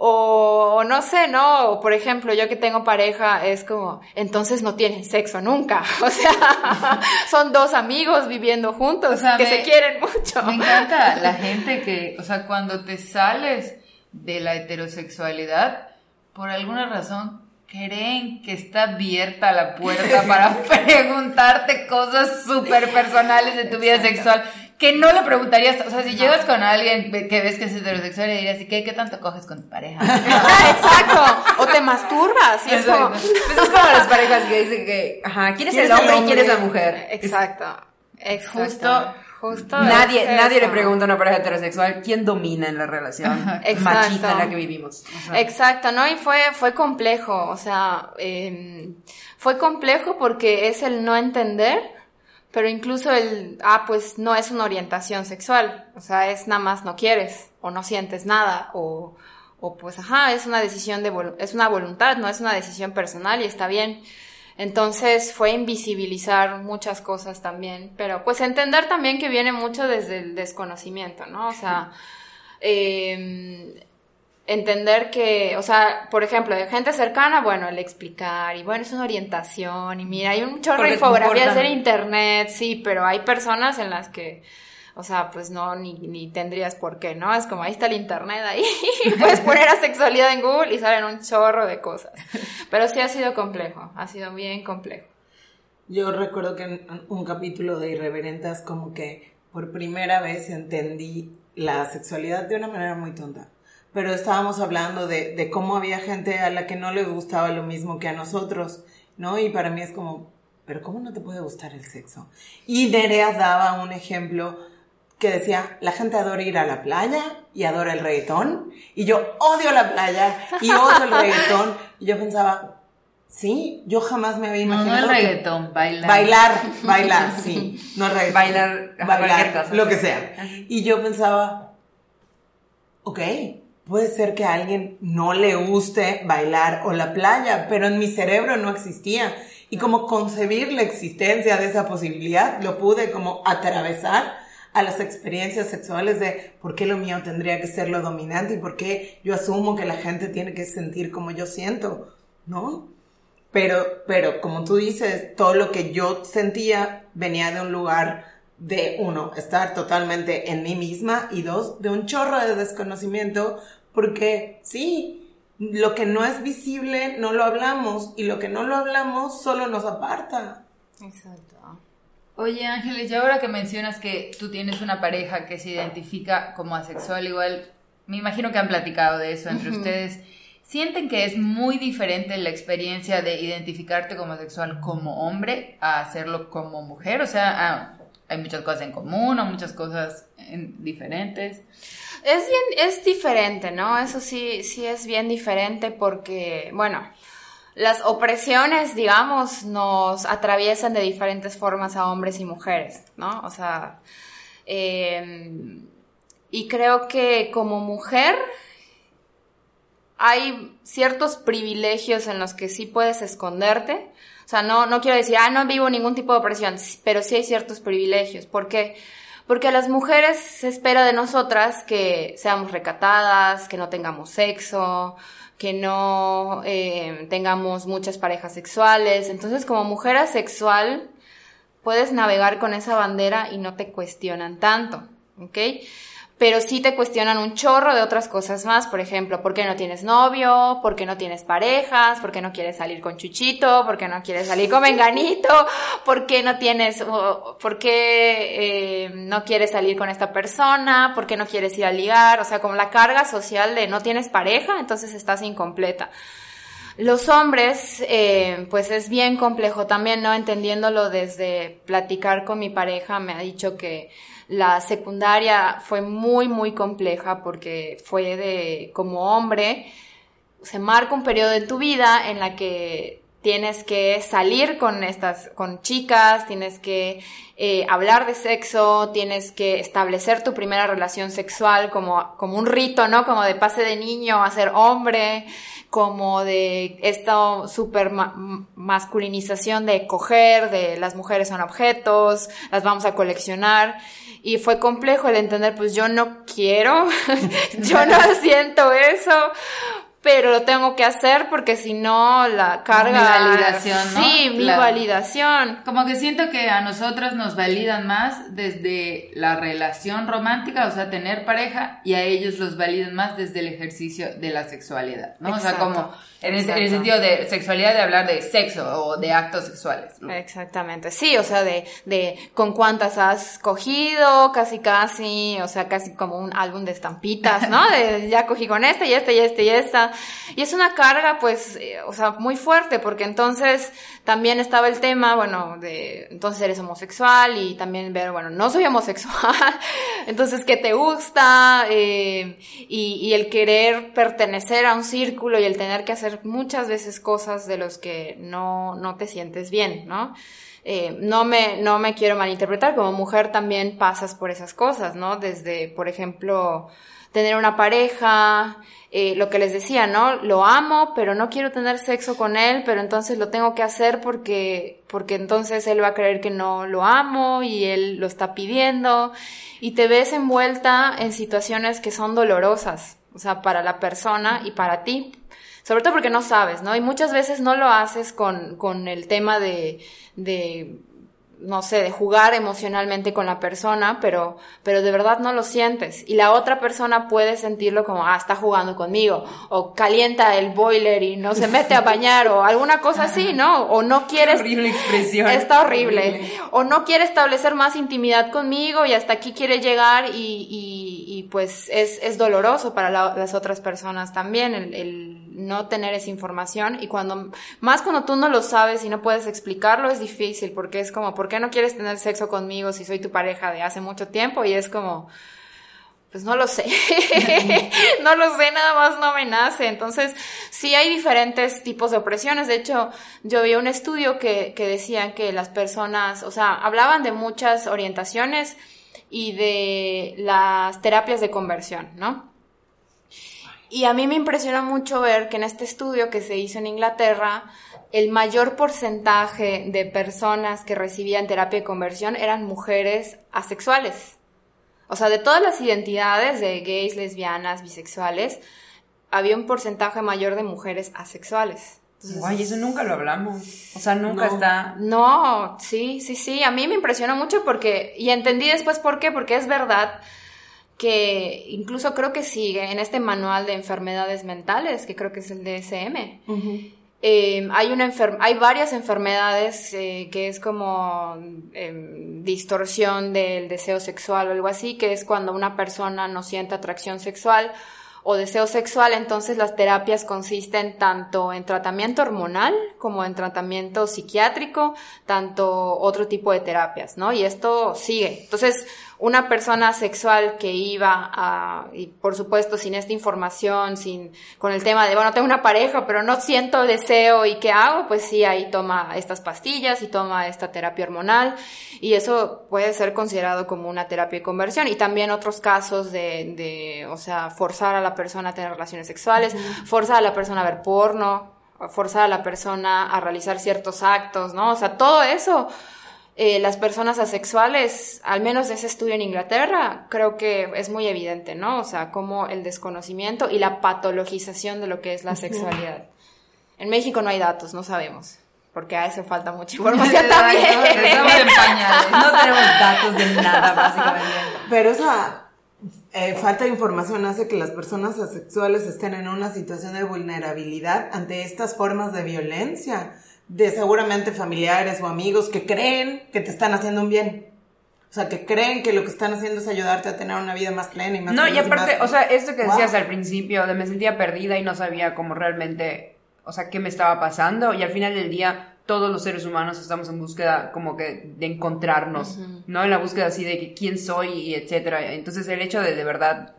o, no sé, ¿no? O por ejemplo, yo que tengo pareja, es como, entonces no tienen sexo nunca. O sea, son dos amigos viviendo juntos O sea, que me- se quieren mucho. Me encanta la gente que, o sea, cuando te sales de la heterosexualidad, por alguna razón creen que está abierta la puerta para preguntarte cosas súper personales de tu vida sexual que no le preguntarías, o sea, si llegas con alguien que ves que es heterosexual y dirías, ¿y qué, qué tanto coges con tu pareja? Exacto. O te masturbas. Y es como. Pues es como las parejas que dicen que, ajá, ¿quién es ¿Quién el hombre y quién es la mujer? exacto. Justo, justo. Nadie, es nadie le pregunta a una pareja heterosexual quién domina en la relación Exacto. machista en la que vivimos. Ajá. Exacto, ¿no? Y fue, fue complejo, o sea, eh, fue complejo porque es el no entender, pero incluso el, ah, pues no es una orientación sexual, o sea, es nada más no quieres, o no sientes nada, o, o pues, ajá, es una decisión de, es una voluntad, no es una decisión personal y está bien. Entonces fue invisibilizar muchas cosas también, pero pues entender también que viene mucho desde el desconocimiento, ¿no? O sea, eh, entender que, o sea, por ejemplo, de gente cercana, bueno, el explicar, y bueno, es una orientación, y mira, hay un chorro de infografías en internet, sí, pero hay personas en las que, o sea, pues no, ni, ni tendrías por qué, ¿no? Es como, ahí está el internet ahí, puedes poner asexualidad en Google y salen un chorro de cosas. Pero sí ha sido complejo, ha sido bien complejo. Yo recuerdo que en un capítulo de Irreverentas como que por primera vez entendí la sexualidad de una manera muy tonta. Pero estábamos hablando de, de cómo había gente a la que no le gustaba lo mismo que a nosotros, ¿no? Y para mí es como, pero ¿cómo no te puede gustar el sexo? Y Nerea daba un ejemplo que decía, la gente adora ir a la playa y adora el reggaetón, y yo odio la playa y odio el reggaetón, y yo pensaba, sí, yo jamás me había No, imaginado no el que- reggaetón, bailar. Bailar, bailar, sí. No reggaetón. Bailar, cualquier cosa. lo que sea. Y yo pensaba, ok, puede ser que a alguien no le guste bailar o la playa, pero en mi cerebro no existía. Y como concebir la existencia de esa posibilidad, lo pude como atravesar a las experiencias sexuales de por qué lo mío tendría que ser lo dominante y por qué yo asumo que la gente tiene que sentir como yo siento, ¿no? Pero, pero como tú dices, todo lo que yo sentía venía de un lugar de, uno, estar totalmente en mí misma y dos, de un chorro de desconocimiento, porque sí, lo que no es visible no lo hablamos y lo que no lo hablamos solo nos aparta. Exacto. Oye Ángeles, y ahora que mencionas que tú tienes una pareja que se identifica como asexual, igual, me imagino que han platicado de eso entre ustedes. ¿Sienten que es muy diferente la experiencia de identificarte como asexual como hombre a hacerlo como mujer? O sea, ah, hay muchas cosas en común o muchas cosas en- diferentes. Es bien, es diferente, ¿no? Eso sí, sí es bien diferente porque, bueno, las opresiones, digamos, nos atraviesan de diferentes formas a hombres y mujeres, ¿no? O sea, eh, y creo que como mujer hay ciertos privilegios en los que sí puedes esconderte. O sea, no, no quiero decir, ah, no vivo ningún tipo de opresión, pero sí hay ciertos privilegios. ¿Por qué? Porque a las mujeres se espera de nosotras que seamos recatadas, que no tengamos sexo, que no eh, tengamos muchas parejas sexuales. Entonces, como mujer asexual, puedes navegar con esa bandera y no te cuestionan tanto, ¿ok? Pero sí te cuestionan un chorro de otras cosas más, por ejemplo, ¿por qué no tienes novio? ¿Por qué no tienes parejas? ¿Por qué no quieres salir con Chuchito? ¿Por qué no quieres salir con Menganito? ¿Por qué no tienes, por qué eh, no quieres salir con esta persona? ¿Por qué no quieres ir a ligar? O sea, como la carga social de no tienes pareja, entonces estás incompleta. Los hombres, eh, pues es bien complejo también, ¿no? Entendiéndolo desde platicar con mi pareja, me ha dicho que la secundaria fue muy, muy compleja porque fue de, como hombre, se marca un periodo en tu vida en la que tienes que salir con estas, con chicas, tienes que eh, hablar de sexo, tienes que establecer tu primera relación sexual como, como un rito, ¿no? Como de pase de niño a ser hombre, como de esta super ma- masculinización de coger, de las mujeres son objetos, las vamos a coleccionar. Y fue complejo el entender, pues yo no quiero, yo no siento eso, pero lo tengo que hacer porque si no la carga... Mi validación, ¿no? Sí, mi validación. Como que siento que a nosotras nos validan más desde la relación romántica, o sea, tener pareja, y a ellos los validan más desde el ejercicio de la sexualidad, ¿no? o sea, como en el, en el sentido de sexualidad de hablar de sexo o de actos sexuales. ¿no? Exactamente, sí, o sea, de, de con cuántas has cogido, casi casi, o sea, casi como un álbum de estampitas, ¿no? De ya cogí con esta y esta y esta y esta. Y es una carga, pues, eh, o sea, muy fuerte, porque entonces también estaba el tema, bueno, de entonces eres homosexual y también ver, bueno, no soy homosexual, entonces, ¿qué te gusta? Eh, y, y el querer pertenecer a un círculo y el tener que hacer muchas veces cosas de los que no, no te sientes bien, ¿no? Eh, no me, no me quiero malinterpretar, como mujer también pasas por esas cosas, ¿no? Desde, por ejemplo, tener una pareja, eh, lo que les decía, ¿no? Lo amo, pero no quiero tener sexo con él, pero entonces lo tengo que hacer porque, porque entonces él va a creer que no lo amo y él lo está pidiendo y te ves envuelta en situaciones que son dolorosas, o sea, para la persona y para ti. Sobre todo porque no sabes, ¿no? Y muchas veces no lo haces con, con el tema de, de, no sé, de jugar emocionalmente con la persona, pero, pero de verdad no lo sientes. Y la otra persona puede sentirlo como, ah, está jugando conmigo, o calienta el boiler y no se mete a bañar, o alguna cosa así, ¿no? O no quieres... horrible expresión. Está horrible. O no quiere establecer más intimidad conmigo y hasta aquí quiere llegar y, y, y pues es, es doloroso para la- las otras personas también el, el no tener esa información y cuando, más cuando tú no lo sabes y no puedes explicarlo es difícil porque es como, ¿por qué no quieres tener sexo conmigo si soy tu pareja de hace mucho tiempo? Y es como, pues no lo sé, no lo sé, nada más no me nace. Entonces, sí hay diferentes tipos de opresiones. De hecho, yo vi un estudio que, que decían que las personas, o sea, hablaban de muchas orientaciones y de las terapias de conversión, ¿no? Y a mí me impresionó mucho ver que en este estudio que se hizo en Inglaterra, el mayor porcentaje de personas que recibían terapia de conversión eran mujeres asexuales. O sea, de todas las identidades de gays, lesbianas, bisexuales, había un porcentaje mayor de mujeres asexuales. Entonces, Guay, eso nunca lo hablamos. O sea, nunca No. está. no, sí, sí, sí, a mí me impresionó mucho porque, y entendí después por qué, porque es verdad que incluso creo que sigue en este manual de enfermedades mentales, que creo que es el DSM. Eh, hay, una hay varias enfermedades eh, que es como em, distorsión del deseo sexual o algo así, que es cuando una persona no siente atracción sexual o deseo sexual, entonces las terapias consisten tanto en tratamiento hormonal como en tratamiento psiquiátrico, tanto otro tipo de terapias, ¿no? Y esto sigue. Entonces, una persona sexual que iba a, y por supuesto sin esta información, sin, con el tema de, bueno, tengo una pareja, pero no siento deseo y qué hago, pues sí, ahí toma estas pastillas y toma esta terapia hormonal y eso puede ser considerado como una terapia de conversión y también otros casos de, de o sea, forzar a la persona a tener relaciones sexuales, forzar a la persona a ver porno, forzar a la persona a realizar ciertos actos, ¿no? O sea, todo eso eh, las personas asexuales, al menos de ese estudio en Inglaterra, creo que es muy evidente, ¿no? O sea, como el desconocimiento y la patologización de lo que es la sexualidad. En México no hay datos, no sabemos. Porque a eso falta mucha información también. Estamos en pañales, no tenemos datos de nada, básicamente. Pero esa eh, falta de información hace que las personas asexuales estén en una situación de vulnerabilidad ante estas formas de violencia de seguramente familiares o amigos que creen que te están haciendo un bien. O sea, que creen que lo que están haciendo es ayudarte a tener una vida más plena y más No, y aparte, o sea, esto que decías al principio, de me sentía perdida y no sabía cómo realmente, o sea, qué me estaba pasando, y al final del día, todos los seres humanos estamos en búsqueda como que de encontrarnos, ¿no? En la búsqueda así de que quién soy y etcétera. Entonces, el hecho de de verdad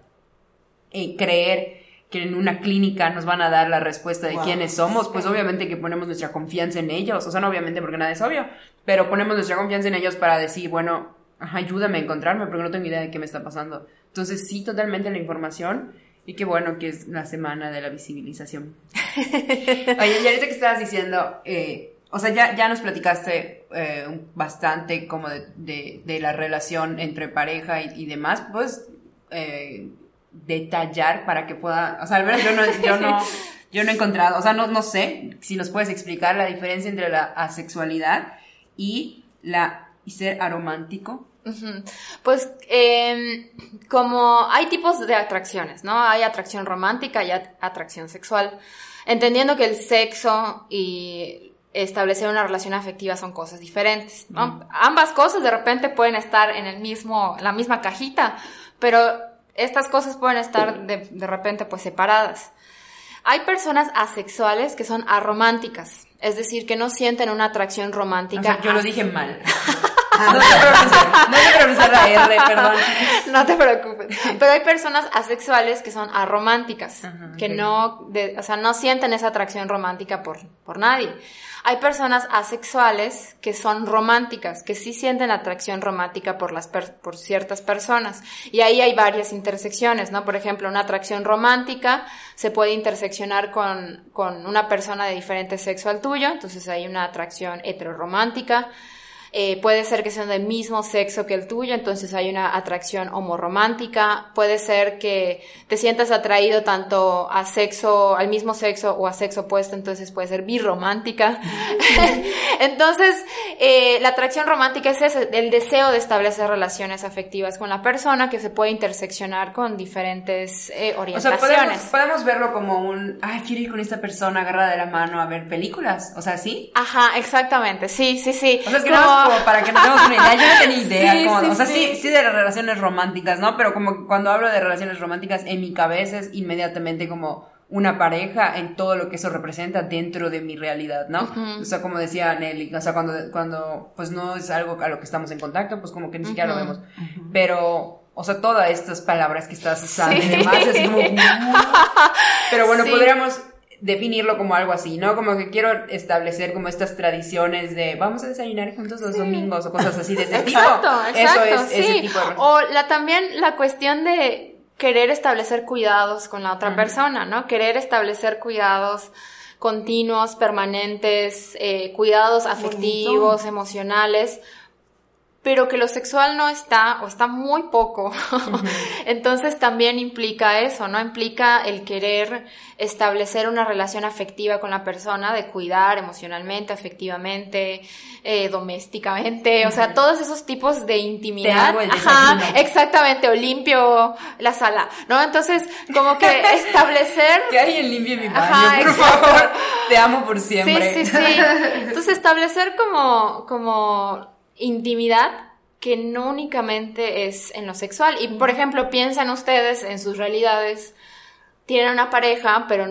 eh, creer que en una clínica nos van a dar la respuesta de quiénes somos, pues obviamente que ponemos nuestra confianza en ellos, o sea, no obviamente porque nada es obvio, pero ponemos nuestra confianza en ellos para decir, bueno, ayúdame a encontrarme porque no tengo idea de qué me está pasando. Entonces, sí, totalmente la información y qué bueno que es la semana de la visibilización. Oye, y ahorita que estabas diciendo, eh, o sea, ya, ya nos platicaste eh, bastante como de, de, la relación entre pareja y, y demás, pues... Eh, detallar para que pueda, o sea, al menos yo no, yo no, yo no he encontrado, o sea, no, no sé si nos puedes explicar la diferencia entre la asexualidad y la y ser aromántico. Pues em, como hay tipos de atracciones, ¿no? Hay atracción romántica y atracción sexual. Entendiendo que el sexo y establecer una relación afectiva son cosas diferentes, ¿no? Ambas cosas de repente pueden estar en el mismo, la misma cajita, pero estas cosas pueden estar de, de repente pues separadas. Hay personas asexuales que son arománticas, es decir, que no sienten una atracción romántica. yo lo dije mal. no te pronunciar la R, perdón. No te preocupes. Pero hay personas asexuales que son arománticas, que no, o sea, no sienten esa atracción romántica por, por nadie. Hay personas asexuales que son románticas, que sí sienten atracción romántica por las por ciertas personas. Y ahí hay varias intersecciones, ¿no? Por ejemplo, una atracción romántica se puede interseccionar con, con una persona de diferente sexo al tuyo, entonces hay una atracción heteroromántica eh, puede ser que sean del mismo sexo que el tuyo, entonces hay una atracción homoromántica. Puede ser que te sientas atraído tanto a sexo, al mismo sexo o a sexo opuesto, entonces puede ser birromántica. entonces, eh, la atracción romántica es ese, el deseo de establecer relaciones afectivas con la persona que se puede interseccionar con diferentes eh, orientaciones. O sea, podemos, verlo como un, ay, quiero ir con esta persona agarrada de la mano a ver películas, o sea, ¿sí? Ajá, exactamente, sí, sí, sí. O sea, es que no como para que nos demos una idea. Yo no tenía idea. o sea, sí. sí, de las relaciones románticas, ¿no? Pero como cuando hablo de relaciones románticas, en mi cabeza es inmediatamente como una pareja en todo lo que eso representa dentro de mi realidad, ¿no? O sea, como decía Nelly, o sea, cuando, cuando pues no es algo a lo que estamos en contacto, pues como que ni siquiera lo vemos. Pero, o sea, todas estas palabras que estás usando y demás, es como... Pero bueno, podríamos definirlo como algo así, ¿no? Como que quiero establecer como estas tradiciones de vamos a desayunar juntos los domingos o cosas así de ese tipo. Exacto, Eso es ese tipo de... O la, también la cuestión de querer establecer cuidados con la otra persona, ¿no? Querer establecer cuidados continuos, permanentes, eh, cuidados afectivos, emocionales, pero que lo sexual no está o está muy poco. Entonces también implica eso, ¿no? Implica el querer establecer una relación afectiva con la persona, de cuidar emocionalmente, afectivamente, eh, domésticamente, o sea, todos esos tipos de intimidad. Ajá, exactamente, o limpio la sala, ¿no? Entonces, como que establecer... que alguien limpie mi baño, por favor. Te amo por siempre. Sí, sí, sí. Entonces, establecer como, como intimidad que no únicamente es en lo sexual. Y, por ejemplo, piensan ustedes en sus realidades, tienen una pareja, pero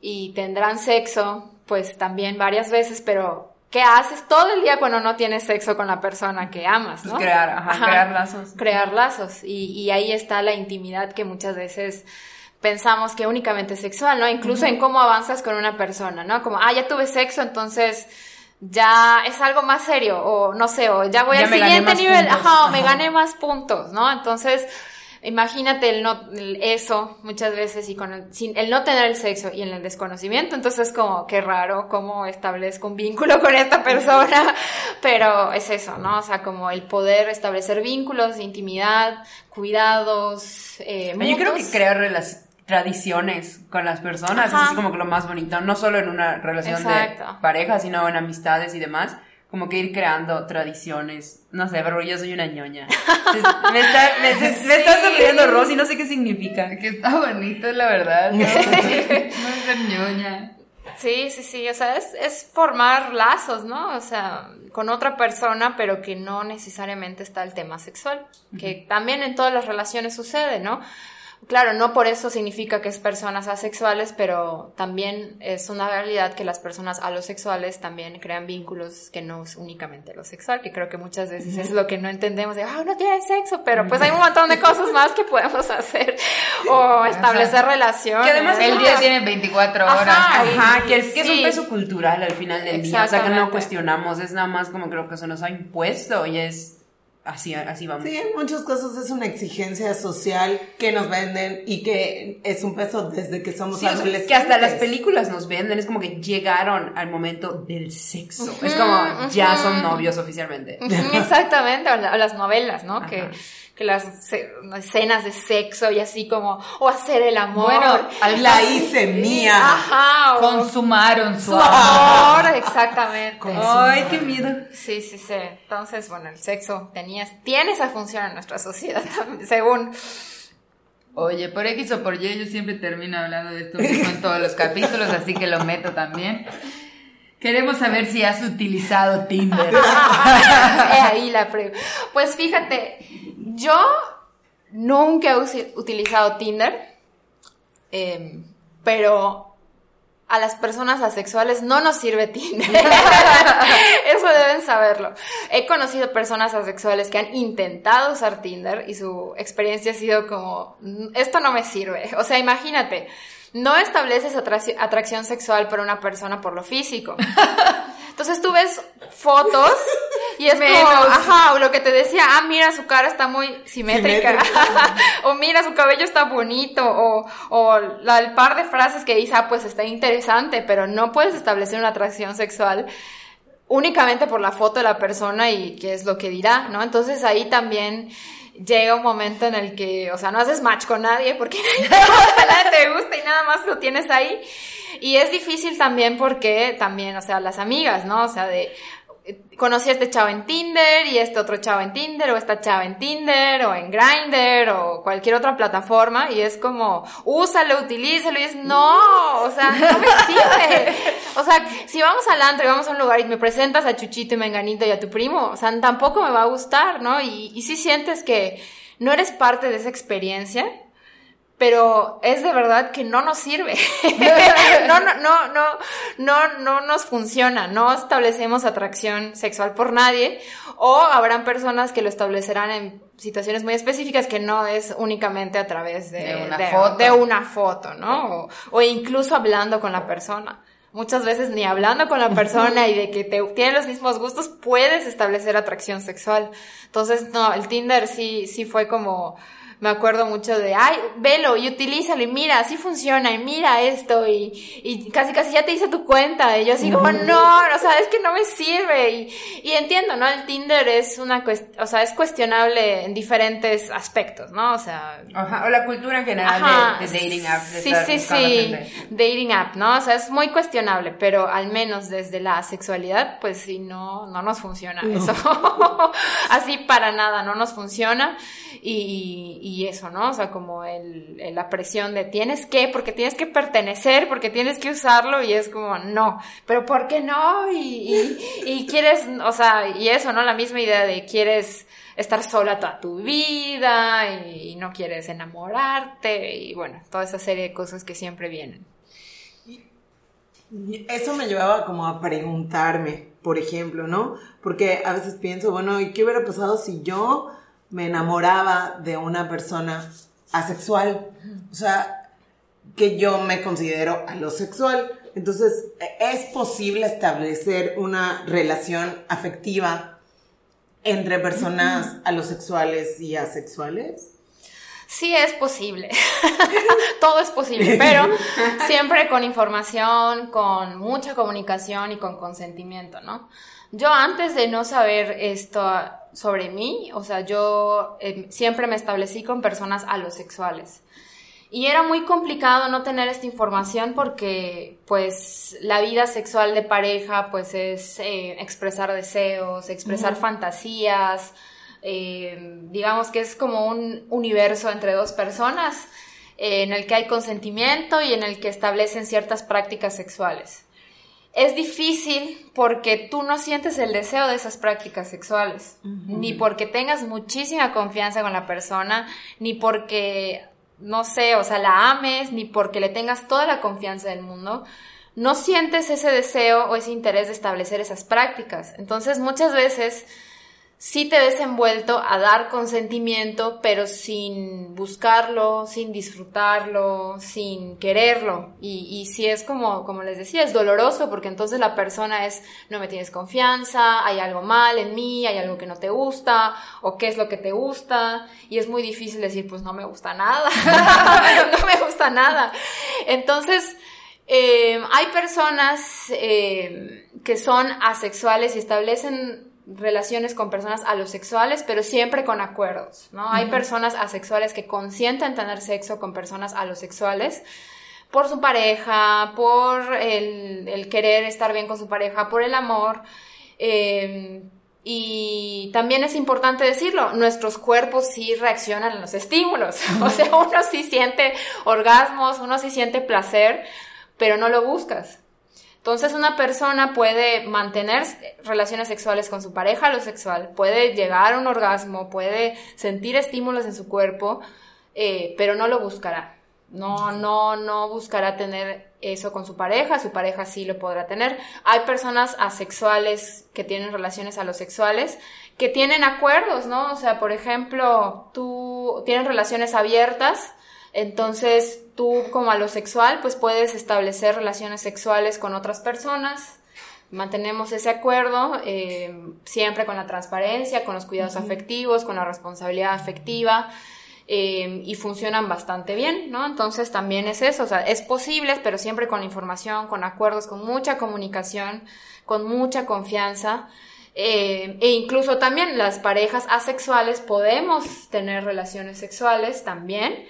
y tendrán sexo, pues también varias veces, pero ¿qué haces todo el día cuando no tienes sexo con la persona que amas, pues crear, ajá, crear lazos. Crear lazos. Y, y ahí está la intimidad que muchas veces pensamos que únicamente es sexual, ¿no? Incluso en cómo avanzas con una persona, ¿no? Como, ah, ya tuve sexo, entonces ya es algo más serio, o no sé, o ya voy al siguiente nivel, ajá, o me gané más puntos, ¿no? Entonces, imagínate el no, eso muchas veces y con el, sin, el no tener el sexo y en el desconocimiento, entonces es como, qué raro, cómo establezco un vínculo con esta persona, pero es eso, ¿no? O sea, como el poder establecer vínculos, intimidad, cuidados, eh, Yo creo que crear relaciones tradiciones con las personas, es así como que lo más bonito, no solo en una relación de pareja, sino en amistades y demás, como que ir creando tradiciones, no sé, pero yo soy una ñoña. me está, me, está sonriendo Rosy, no sé qué significa. Que está bonito, la verdad. No, no ñoña. Sí, sí, sí, o sea, es, es formar lazos, ¿no? O sea, con otra persona, pero que no necesariamente está el tema sexual, que también en todas las relaciones sucede, ¿no? Claro, no por eso significa que es personas asexuales, pero también es una realidad que las personas alosexuales también crean vínculos que no es únicamente lo sexual, que creo que muchas veces es lo que no entendemos de, ah, no tiene sexo, pero pues hay un montón de cosas más que podemos hacer o establecer relaciones. Que además el día tiene 24 horas. Ajá, que, es, un peso cultural al final del día, o sea que no cuestionamos, es nada más como creo que se nos ha impuesto y es Así, así vamos. Sí, en muchos casos es una exigencia social que nos venden y que es un peso desde que somos adolescentes. que hasta las películas nos venden, es como que llegaron al momento del sexo. es como ya son novios oficialmente. exactamente, o, las novelas, ¿no? Que que las escenas de sexo y así como, o hacer el amor. Bueno, la hice mía. Ajá. Consumaron su, amor. Exactamente. Ay, qué miedo. Sí, sí, sí. Entonces, bueno, el sexo tenía, tiene esa función en nuestra sociedad, según... Oye, por X o por Y yo siempre termino hablando de esto en todos los capítulos, así que lo meto también. Queremos saber si has utilizado Tinder. ahí la prueba. Pues fíjate, yo nunca he utilizado Tinder, em, pero a las personas asexuales no nos sirve Tinder. Eso deben saberlo. He conocido personas asexuales que han intentado usar Tinder y su experiencia ha sido como, esto no me sirve. O sea, imagínate, no estableces atracción sexual por una persona por lo físico. Entonces tú ves fotos y es como, ajá, o lo que te decía, ah, mira, su cara está muy simétrica, o mira, su cabello está bonito, o, o el par de frases que dice, ah, pues está interesante, pero no puedes establecer una atracción sexual únicamente por la foto de la persona y qué es lo que dirá, ¿no? Entonces ahí también llega un momento en el que, o sea, no haces match con nadie porque nadie te gusta y nada más lo tienes ahí. Y es difícil también porque también, o sea, las amigas, ¿no? O sea, de, conocí a este chavo en Tinder y este otro chavo en Tinder o esta chava en Tinder o en Grindr o cualquier otra plataforma y es como, úsalo, utilízalo y es, no, o sea, no me sirve. O sea, si vamos al antro y vamos a un lugar y me presentas a Chuchito y Menganito y a tu primo, o sea, tampoco me va a gustar, ¿no? Y, y si sientes que no eres parte de esa experiencia, pero es de verdad que no nos sirve. no, no, no, no, no, no nos funciona. No establecemos atracción sexual por nadie. O habrán personas que lo establecerán en situaciones muy específicas que no es únicamente a través de, una, foto. de una foto, ¿no? O, incluso hablando con la persona. Muchas veces ni hablando con la persona y de que te tienen los mismos gustos puedes establecer atracción sexual. Entonces, no, el Tinder sí, sí fue como, me acuerdo mucho de, ay, velo y utilízalo y mira, así funciona y mira esto y, y casi casi ya te hice tu cuenta y yo así como, no, o sea, es que no me sirve y, y entiendo, ¿no? El Tinder es una, o sea, es cuestionable en diferentes aspectos, ¿no? O sea... Ajá, o la cultura en general de, dating app. sí, sí, sí, dating app, ¿no? O sea, es muy cuestionable, pero al menos desde la sexualidad, pues sí, no, no nos funciona eso. así para nada, no nos funciona y, y, eso, ¿no? O sea, como el, la presión de tienes que, porque tienes que pertenecer, porque tienes que usarlo y es como, no, pero ¿por qué no? Y, y, quieres, o sea, y eso, ¿no? La misma idea de quieres estar sola toda tu vida y, no quieres enamorarte y bueno, toda esa serie de cosas que siempre vienen. Eso me llevaba como a preguntarme, por ejemplo, ¿no? Porque a veces pienso, bueno, ¿y qué hubiera pasado si yo me enamoraba de una persona asexual, o sea, que yo me considero alosexual. Entonces, ¿es posible establecer una relación afectiva entre personas alosexuales y asexuales? Sí es posible, todo es posible, pero siempre con información, con mucha comunicación y con consentimiento, ¿no? Yo antes de no saber esto sobre mí, o sea, yo eh, siempre me establecí con personas alosexuales. Y era muy complicado no tener esta información porque, pues, la vida sexual de pareja, pues, es eh, expresar deseos, expresar fantasías, eh, digamos que es como un universo entre dos personas en el que hay consentimiento y en el que establecen ciertas prácticas sexuales es difícil porque tú no sientes el deseo de esas prácticas sexuales, ni porque tengas muchísima confianza con la persona, ni porque, no sé, o sea, la ames, ni porque le tengas toda la confianza del mundo. No sientes ese deseo o ese interés de establecer esas prácticas. Entonces, muchas veces sí te ves envuelto a dar consentimiento, pero sin buscarlo, sin disfrutarlo, sin quererlo. Y, y si es como, como les decía, es doloroso porque entonces la persona es, no me tienes confianza, hay algo mal en mí, hay algo que no te gusta, o qué es lo que te gusta. Y es muy difícil decir, pues no me gusta nada, no me gusta nada. Entonces, eh, hay personas eh, que son asexuales y establecen relaciones con personas alosexuales, pero siempre con acuerdos, ¿no? Hay personas asexuales que consienten tener sexo con personas alosexuales por su pareja, por el, querer estar bien con su pareja, por el amor. Em, y también es importante decirlo, nuestros cuerpos sí reaccionan a los estímulos. O sea, uno sí siente orgasmos, uno sí siente placer, pero no lo buscas. Entonces una persona puede mantener relaciones sexuales con su pareja lo sexual, puede llegar a un orgasmo, puede sentir estímulos en su cuerpo, eh, pero no lo buscará. No, no, no buscará tener eso con su pareja, su pareja sí lo podrá tener. Hay personas asexuales que tienen relaciones a los sexuales, que tienen acuerdos, ¿no? O sea, por ejemplo, tú tienes relaciones abiertas, entonces, tú como alosexual, pues puedes establecer relaciones sexuales con otras personas. Mantenemos ese acuerdo eh, siempre con la transparencia, con los cuidados afectivos, con la responsabilidad afectiva. Eh, y funcionan bastante bien, ¿no? Entonces también es eso, o sea, es posible, pero siempre con información, con acuerdos, con mucha comunicación, con mucha confianza. Eh, e incluso también las parejas asexuales podemos tener relaciones sexuales también,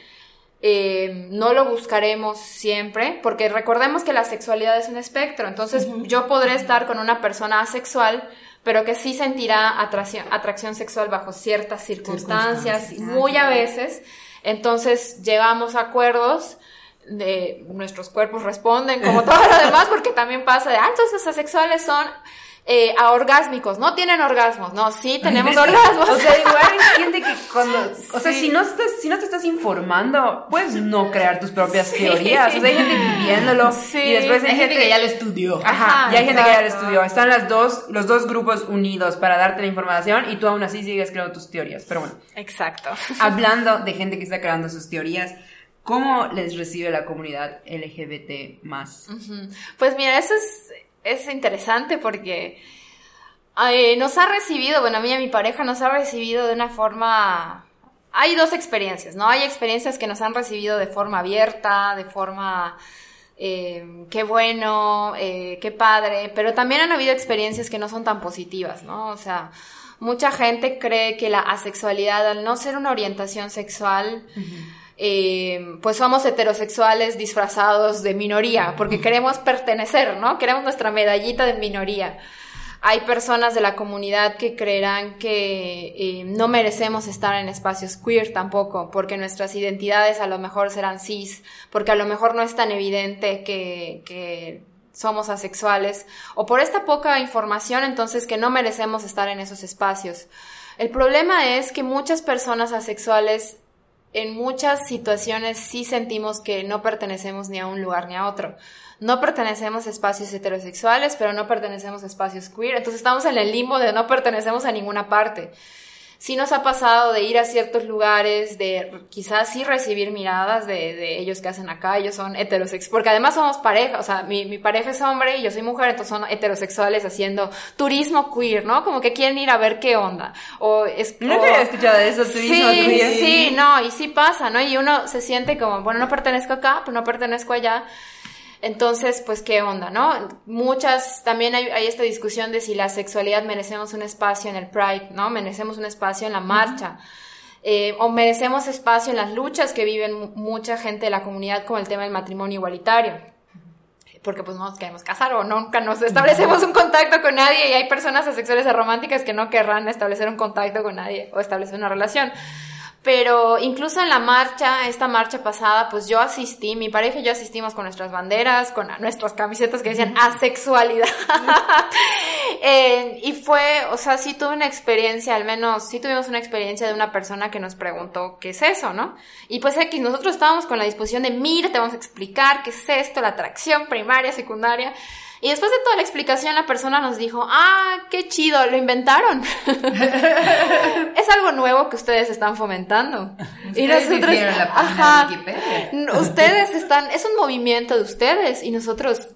eh, no lo buscaremos siempre, porque recordemos que la sexualidad es un espectro, entonces yo podré estar con una persona asexual, pero que sí sentirá atracción, atracción sexual bajo ciertas circunstancias, muy a veces, entonces llevamos acuerdos de nuestros cuerpos responden como todo lo demás, porque también pasa de, ah, entonces asexuales son eh, a orgásmicos, no tienen orgasmos, no, sí tenemos orgasmos. O sea, igual hay gente que cuando, o sea, si no estás, si no te estás informando, puedes no crear tus propias teorías. O sea, hay gente viviéndolo y después hay, gente, que ya lo estudió. Ajá, y hay gente que ya lo estudió. Están las dos, los dos grupos unidos para darte la información y tú aún así sigues creando tus teorías. Pero bueno. Exacto. Hablando de gente que está creando sus teorías, ¿Cómo les recibe la comunidad LGBT más? Pues mira, eso es es interesante porque eh, nos ha recibido, bueno, a mí y a mi pareja nos ha recibido de una forma hay dos experiencias, ¿no? Hay experiencias que nos han recibido de forma abierta, de forma eh, qué bueno, eh, qué padre, pero también han habido experiencias que no son tan positivas, ¿no? O sea, mucha gente cree que la asexualidad, al no ser una orientación sexual, eh, pues somos heterosexuales disfrazados de minoría, porque queremos pertenecer, ¿no? Queremos nuestra medallita de minoría. Hay personas de la comunidad que creerán que eh, no merecemos estar en espacios queer tampoco, porque nuestras identidades a lo mejor serán cis, porque a lo mejor no es tan evidente que, que somos asexuales, o por esta poca información entonces que no merecemos estar en esos espacios. El problema es que muchas personas asexuales en muchas situaciones sí sentimos que no pertenecemos ni a un lugar ni a otro no pertenecemos a espacios heterosexuales, pero no pertenecemos a espacios queer. Entonces estamos en el limbo de no pertenecemos a ninguna parte. Sí nos ha pasado de ir a ciertos lugares, de quizás sí recibir miradas de, de ellos que hacen acá, ellos son heterosexuales, porque además somos pareja, o sea, mi, mi pareja es hombre y yo soy mujer, entonces son heterosexuales haciendo turismo queer, ¿no? Como que quieren ir a ver qué onda. O es, No o- había escuchado eso, turismo sí, queer. Sí, no, y sí pasa, ¿no? Y uno se siente como, bueno, no pertenezco acá, pero no pertenezco allá. Entonces, pues, ¿qué onda, no? Muchas, también hay, hay esta discusión de si la sexualidad merecemos un espacio en el Pride, ¿no? Merecemos un espacio en la marcha. Eh, o merecemos espacio en las luchas que viven mu- mucha gente de la comunidad con el tema del matrimonio igualitario porque pues no nos queremos casar o nunca nos establecemos un contacto con nadie y hay personas asexuales o románticas que no querrán establecer un contacto con nadie o establecer una relación. Pero incluso en la marcha, esta marcha pasada, pues yo asistí, mi pareja y yo asistimos con nuestras banderas, con nuestras camisetas que decían asexualidad. Eh, y fue, o sea, sí tuve una experiencia, al menos sí tuvimos una experiencia de una persona que nos preguntó qué es eso, ¿no? Y pues X, nosotros estábamos con la disposición de, mira, te vamos a explicar qué es esto, la atracción primaria, secundaria. Y después de toda la explicación, la persona nos dijo, ah, qué chido, lo inventaron. es algo nuevo que ustedes están fomentando. Ustedes hicieron la página de Wikipedia. N- Ustedes están, es un movimiento de ustedes y nosotros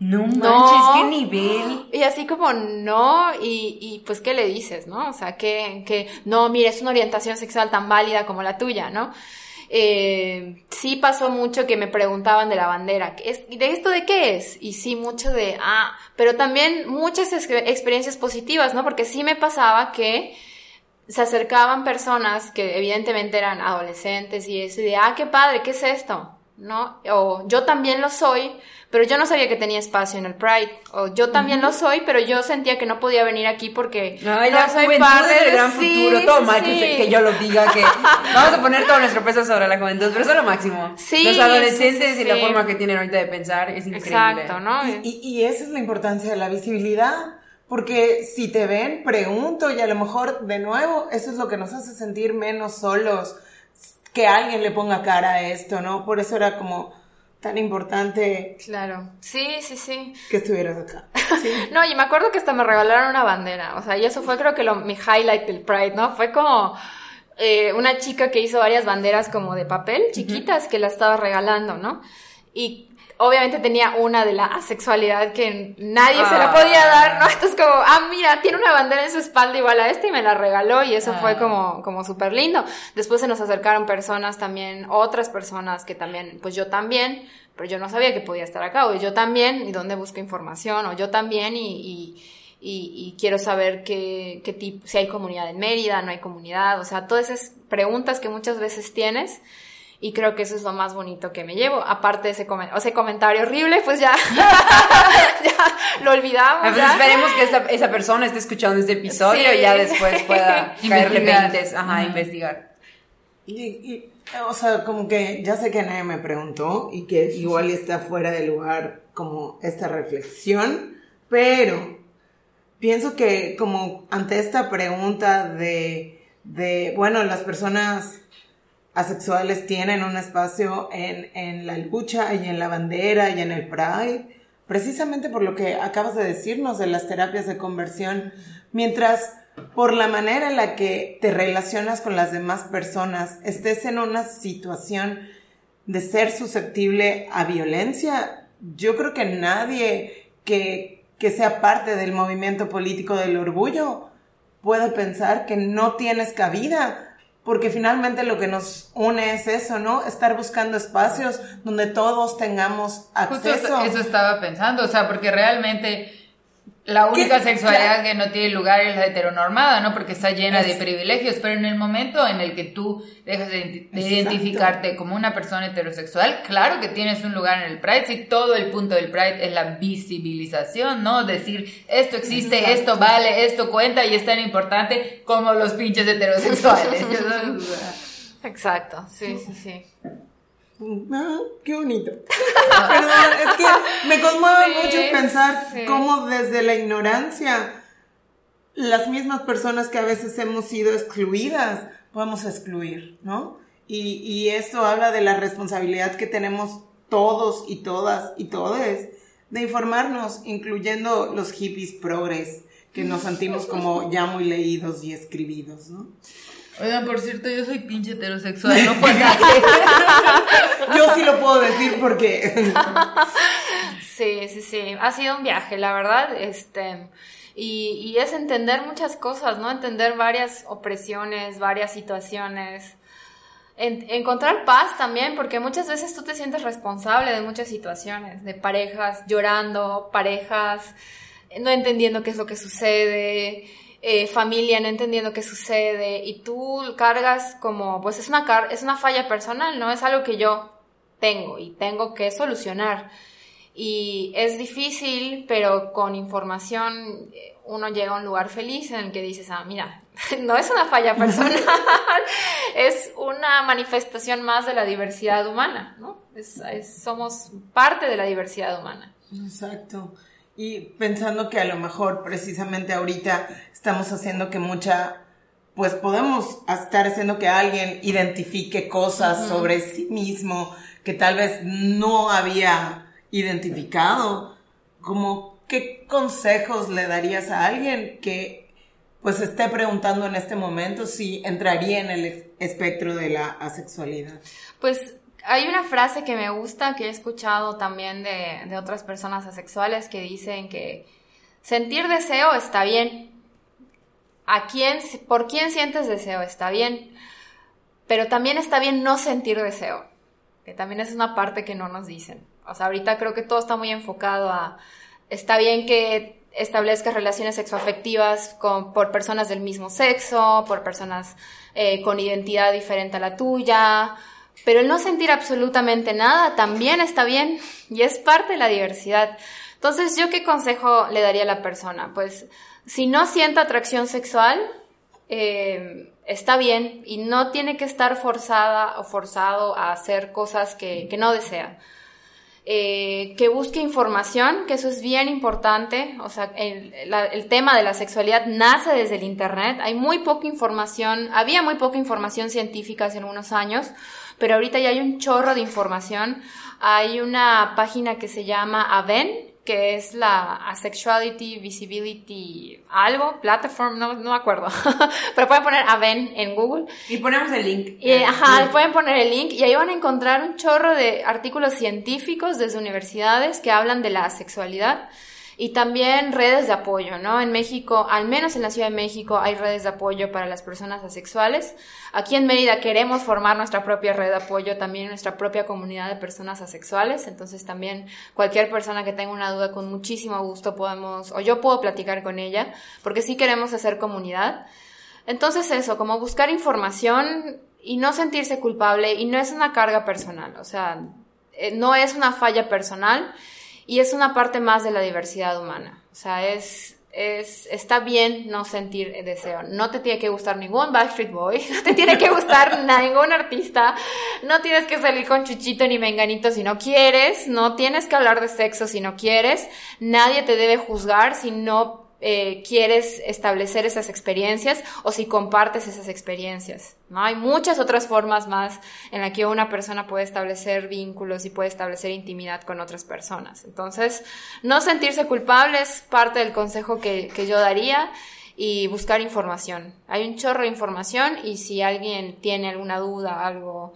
No manches, No. qué nivel. y así como no, y, y pues qué le dices, ¿no? O sea, que, que no, mire, es una orientación sexual tan válida como la tuya, ¿no? Eh, sí pasó mucho que me preguntaban de la bandera, ¿qué es- ¿de esto de qué es? Y sí mucho de, ah, pero también muchas ex- experiencias positivas, ¿no? Porque sí me pasaba que se acercaban personas que evidentemente eran adolescentes y eso, y de, ah, qué padre, ¿qué es esto? ¿No? O yo también lo soy, pero yo no sabía que tenía espacio en el Pride. O yo también lo soy, pero yo sentía que no podía venir aquí porque Ay, no la soy parte es el de- gran sí, futuro. Todo sí, mal que, sí. que yo lo diga, que vamos a poner todo nuestro peso sobre la juventud, pero eso es lo máximo. Sí, Los adolescentes sí, sí, y la forma que tienen ahorita de pensar es increíble. Exacto, ¿no? Y, y- y esa es la importancia de la visibilidad, porque si te ven, pregunto y a lo mejor de nuevo, eso es lo que nos hace sentir menos solos, que alguien le ponga cara a esto, ¿no? Por eso era como tan importante Claro. Sí, sí, sí. que estuvieras acá. Sí. No, y me acuerdo que hasta me regalaron una bandera. O sea, y eso fue creo que lo, mi highlight del Pride, ¿no? Fue como eh, una chica que hizo varias banderas como de papel, chiquitas, que la estaba regalando, ¿no? Y obviamente tenía una de la asexualidad que nadie se la Ah. podía dar, ¿no? Entonces como, ah, mira, tiene una bandera en su espalda igual a esta y me la regaló y eso fue Ah. como, como súper lindo. Después se nos acercaron personas también, otras personas que también, pues yo también, pero yo no sabía que podía estar acá, o yo también, y dónde busco información, o yo también, y, y, y- y quiero saber qué, qué tipo, si hay comunidad en Mérida, no hay comunidad, o sea, todas esas preguntas que muchas veces tienes, y creo que eso es lo más bonito que me llevo, aparte de ese, comen- ese comentario horrible, pues ya, ya lo olvidamos. Ah, pues ya. esperemos que esta- esa persona esté escuchando este episodio Sí. y ya después pueda caerle Investigar. veintes, ajá, investigar. Y, y, o sea, como que ya sé que nadie me preguntó y que igual está fuera de lugar como esta reflexión, pero pienso que como ante esta pregunta de, de bueno, las personas asexuales tienen un espacio en, en la lucha y en la bandera y en el Pride, precisamente por lo que acabas de decirnos de las terapias de conversión, mientras por la manera en la que te relacionas con las demás personas, estés en una situación de ser susceptible a violencia, yo creo que nadie que, que sea parte del movimiento político del orgullo puede pensar que no tienes cabida porque finalmente lo que nos une es eso, ¿no? Estar buscando espacios donde todos tengamos Justo acceso. eso estaba pensando, o sea, porque realmente la única sexualidad que no tiene lugar es la heteronormada, ¿no? Porque está llena de privilegios, pero en el momento en el que tú dejas de, identificarte como una persona heterosexual, claro que tienes un lugar en el Pride, si todo el punto del Pride es la visibilización, ¿no? Decir, esto existe, Exacto. esto vale, esto cuenta y es tan importante como los pinches heterosexuales. Exacto, sí, sí, sí. Ah, qué bonito. Perdón, es que me conmueve Sí, mucho pensar sí. cómo desde la ignorancia las mismas personas que a veces hemos sido excluidas podemos excluir, ¿no? Y, y esto habla de la responsabilidad que tenemos todos y todas y todes de informarnos, incluyendo los hippies progres, que nos sentimos como ya muy leídos y escribidos, ¿no? Oigan, por cierto, yo soy pinche heterosexual, no fue nadie. Yo sí lo puedo decir porque... Sí, sí, sí. Ha sido un viaje, la verdad. Este. Y, y es entender muchas cosas, ¿no? Entender varias opresiones, varias situaciones. En- encontrar paz también, porque muchas veces tú te sientes responsable de muchas situaciones, de parejas llorando, parejas no entendiendo qué es lo que sucede, eh, familia no entendiendo qué sucede, y tú cargas como, pues es una, car es una falla personal, ¿no? Es algo que yo tengo y tengo que solucionar. Y es difícil, pero con información eh, uno llega a un lugar feliz en el que dices, ah, mira, no es una falla personal, es una manifestación más de la diversidad humana, ¿no? Somos parte de la diversidad humana. Exacto. Y pensando que a lo mejor precisamente ahorita estamos haciendo que mucha, pues podemos estar haciendo que alguien identifique cosas sobre sí mismo que tal vez no había identificado. Como, ¿qué consejos le darías a alguien que pues esté preguntando en este momento si entraría en el es- espectro de la asexualidad? Pues hay una frase que me gusta, que he escuchado también de, otras personas asexuales que dicen que sentir deseo está bien. ¿A quién, por quién sientes deseo? Está bien. Pero también está bien no sentir deseo, que también es una parte que no nos dicen. O sea, ahorita creo que todo está muy enfocado a, está bien que establezcas relaciones sexoafectivas con, por personas del mismo sexo, por personas eh, con identidad diferente a la tuya, pero el no sentir absolutamente nada también está bien y es parte de la diversidad. Entonces, ¿yo qué consejo le daría a la persona? Pues, si no siente atracción sexual, eh, está bien y no tiene que estar forzada o forzado a hacer cosas que, que no desea. Eh, que busque información, que eso es bien importante. O sea, el, la- el tema de la sexualidad nace desde el Internet. Hay muy poca información, había muy poca información científica hace unos años, pero ahorita ya hay un chorro de información. Hay una página que se llama AVEN, que es la Asexuality Visibility algo, platform, no, no me acuerdo, pero pueden poner AVEN en Google Y ponemos el link. y, ajá, pueden poner el link y ahí van a encontrar un chorro de artículos científicos desde universidades que hablan de la sexualidad y también redes de apoyo, ¿no? En México, al menos en la Ciudad de México, hay redes de apoyo para las personas asexuales. Aquí en Mérida queremos formar nuestra propia red de apoyo, también nuestra propia comunidad de personas asexuales. Entonces también cualquier persona que tenga una duda, con muchísimo gusto podemos, o yo puedo platicar con ella, porque sí queremos hacer comunidad. Entonces eso, como buscar información y no sentirse culpable y no es una carga personal, o sea, eh, no es una falla personal y es una parte más de la diversidad humana. O sea, es, es, está bien no sentir deseo. No te tiene que gustar ningún Backstreet Boy, no te tiene que gustar ningún artista, no tienes que salir con Chuchito ni Menganito si no quieres, no tienes que hablar de sexo si no quieres, nadie te debe juzgar si no eh, quieres establecer esas experiencias o si compartes esas experiencias. ¿no? Hay muchas otras formas más en las que una persona puede establecer vínculos y puede establecer intimidad con otras personas. Entonces, no sentirse culpable es parte del consejo que, que yo daría y buscar información. Hay un chorro de información y si alguien tiene alguna duda, algo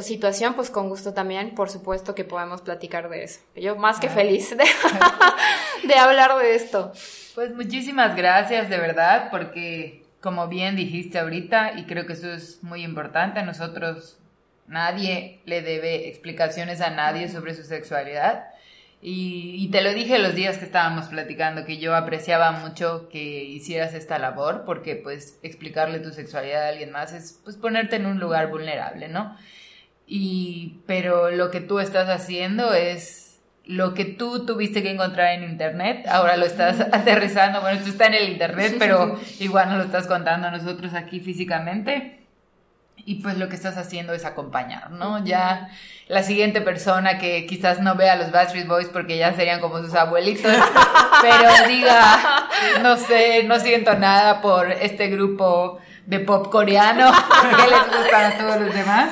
situación, pues con gusto también, por supuesto que podemos platicar de eso. Yo más que feliz de, de hablar de esto. Pues muchísimas gracias, de verdad, porque como bien dijiste ahorita, y creo que eso es muy importante, nosotros, nadie le debe explicaciones a nadie sobre su sexualidad. Y, y, te lo dije los días que estábamos platicando, que yo apreciaba mucho que hicieras esta labor, porque pues explicarle tu sexualidad a alguien más es pues ponerte en un lugar vulnerable, ¿no? Y, pero lo que tú estás haciendo es lo que tú tuviste que encontrar en internet, ahora lo estás aterrizando, bueno, esto está en el internet, pero igual no lo estás contando a nosotros aquí físicamente. Y pues lo que estás haciendo es acompañar, ¿no? Ya la siguiente persona que quizás no vea a los Backstreet Boys porque ya serían como sus abuelitos, pero diga, no sé, no siento nada por este grupo de pop coreano que les gusta a todos los demás.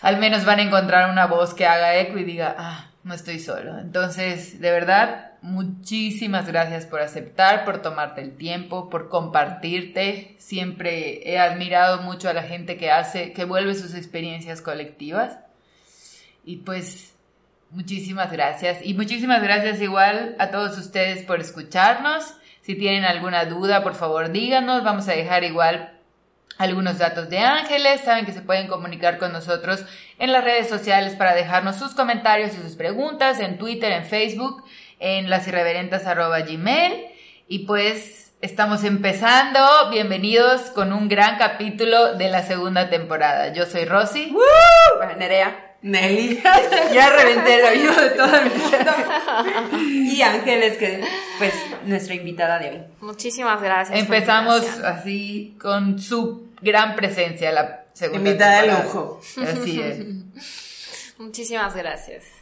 Al menos van a encontrar una voz que haga eco y diga, ah, no estoy solo. Entonces, de verdad, muchísimas gracias por aceptar, por tomarte el tiempo, por compartirte. Siempre he admirado mucho a la gente que hace, que vuelve sus experiencias colectivas. Y pues, muchísimas gracias. Y muchísimas gracias igual a todos ustedes por escucharnos. Si tienen alguna duda, por favor díganos. Vamos a dejar igual algunos datos de Ángeles. Saben que se pueden comunicar con nosotros en las redes sociales para dejarnos sus comentarios y sus preguntas en Twitter, en Facebook, en lasirreverentas.gmail. Y pues estamos empezando. Bienvenidos con un gran capítulo de la segunda temporada. Yo soy Rosy. ¡Woo! Nerea. Nelly. ya reventé el oído de todo el mundo. y Ángeles, que pues nuestra invitada de hoy. Muchísimas gracias. Empezamos así con su gran presencia la segunda Invitada de lujo. Así es. Muchísimas gracias.